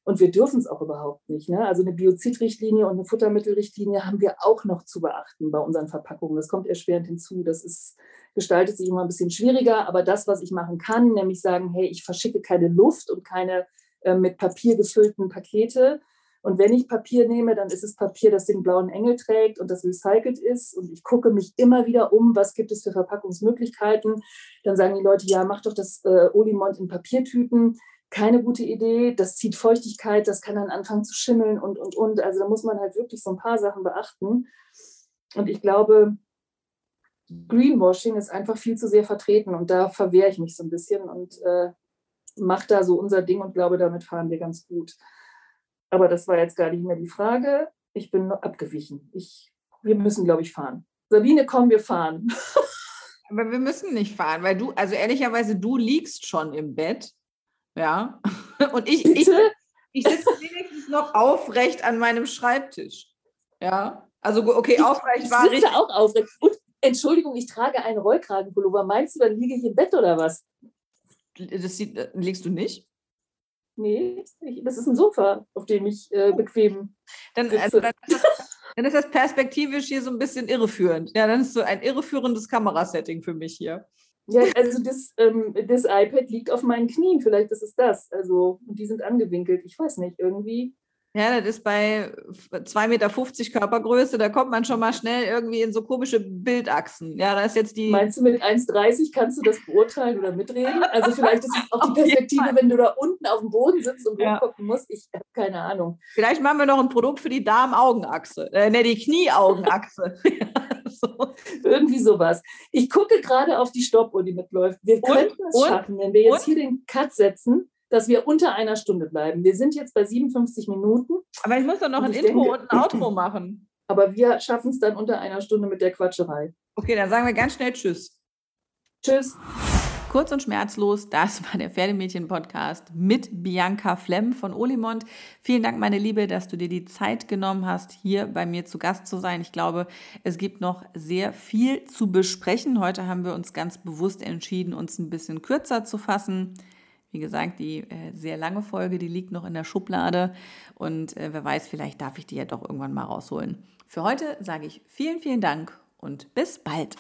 Und wir dürfen es auch überhaupt nicht. Ne? Also eine Biozidrichtlinie und eine Futtermittelrichtlinie haben wir auch noch zu beachten bei unseren Verpackungen. Das kommt erschwerend hinzu. Das ist, gestaltet sich immer ein bisschen schwieriger. Aber das, was ich machen kann, nämlich sagen, hey, ich verschicke keine Luft und keine äh, mit Papier gefüllten Pakete, und wenn ich Papier nehme, dann ist es Papier, das den blauen Engel trägt und das recycelt ist. Und ich gucke mich immer wieder um, was gibt es für Verpackungsmöglichkeiten. Dann sagen die Leute, ja, mach doch das äh, Olimont in Papiertüten. Keine gute Idee, das zieht Feuchtigkeit, das kann dann anfangen zu schimmeln und, und, und. Also da muss man halt wirklich so ein paar Sachen beachten. Und ich glaube, Greenwashing ist einfach viel zu sehr vertreten und da verwehre ich mich so ein bisschen und äh, mache da so unser Ding und glaube, damit fahren wir ganz gut. Aber das war jetzt gar nicht mehr die Frage. Ich bin abgewichen. Ich, wir müssen, glaube ich, fahren. Sabine, komm, wir fahren. Aber wir müssen nicht fahren, weil du, also ehrlicherweise, du liegst schon im Bett. Ja. Und ich, ich, ich sitze wenigstens noch aufrecht an meinem Schreibtisch. Ja. Also, okay, Ich- aufrecht war Ich sitze richtig. auch aufrecht. Und Entschuldigung, ich trage einen Rollkragenpullover. Meinst du, dann liege ich im Bett oder was? Das sieht, äh, liegst du nicht? Nee, das ist ein Sofa, auf dem ich äh, bequem Dann, also, dann, ist das, dann ist das perspektivisch hier so ein bisschen irreführend. Ja, dann ist so ein irreführendes Kamerasetting für mich hier. Ja, also das, ähm, das iPad liegt auf meinen Knien, vielleicht ist es das. Also, und die sind angewinkelt. Ich weiß nicht, irgendwie. Ja, das ist bei 2,50 Meter Körpergröße, da kommt man schon mal schnell irgendwie in so komische Bildachsen. Ja, da ist jetzt die. Meinst du, mit 1,30 kannst du das beurteilen oder mitreden? Also vielleicht ist es auch die Perspektive, wenn du da unten auf dem Boden sitzt und Ja. rumgucken musst. Ich habe keine Ahnung. Vielleicht machen wir noch ein Produkt für die Darm-Augenachse. Äh, ne, die Knieaugenachse. so. Irgendwie sowas. Ich gucke gerade auf die Stoppuhr, die mitläuft. Wir Und? könnten es schaffen, wenn wir jetzt Und? hier den Cut setzen, dass wir unter einer Stunde bleiben. Wir sind jetzt bei 57 Minuten, Aber ich muss doch noch ein Intro denke- und ein Outro machen. aber wir schaffen es dann unter einer Stunde mit der Quatscherei. Okay, dann sagen wir ganz schnell Tschüss. Tschüss. Kurz und schmerzlos, das war der Pferdemädchen-Podcast mit Bianca Flemm von Olimont. Vielen Dank, meine Liebe, dass du dir die Zeit genommen hast, hier bei mir zu Gast zu sein. Ich glaube, es gibt noch sehr viel zu besprechen. Heute haben wir uns ganz bewusst entschieden, uns ein bisschen kürzer zu fassen. Wie gesagt, die äh, sehr lange Folge, die liegt noch in der Schublade und äh, wer weiß, vielleicht darf ich die ja doch irgendwann mal rausholen. Für heute sage ich vielen, vielen Dank und bis bald.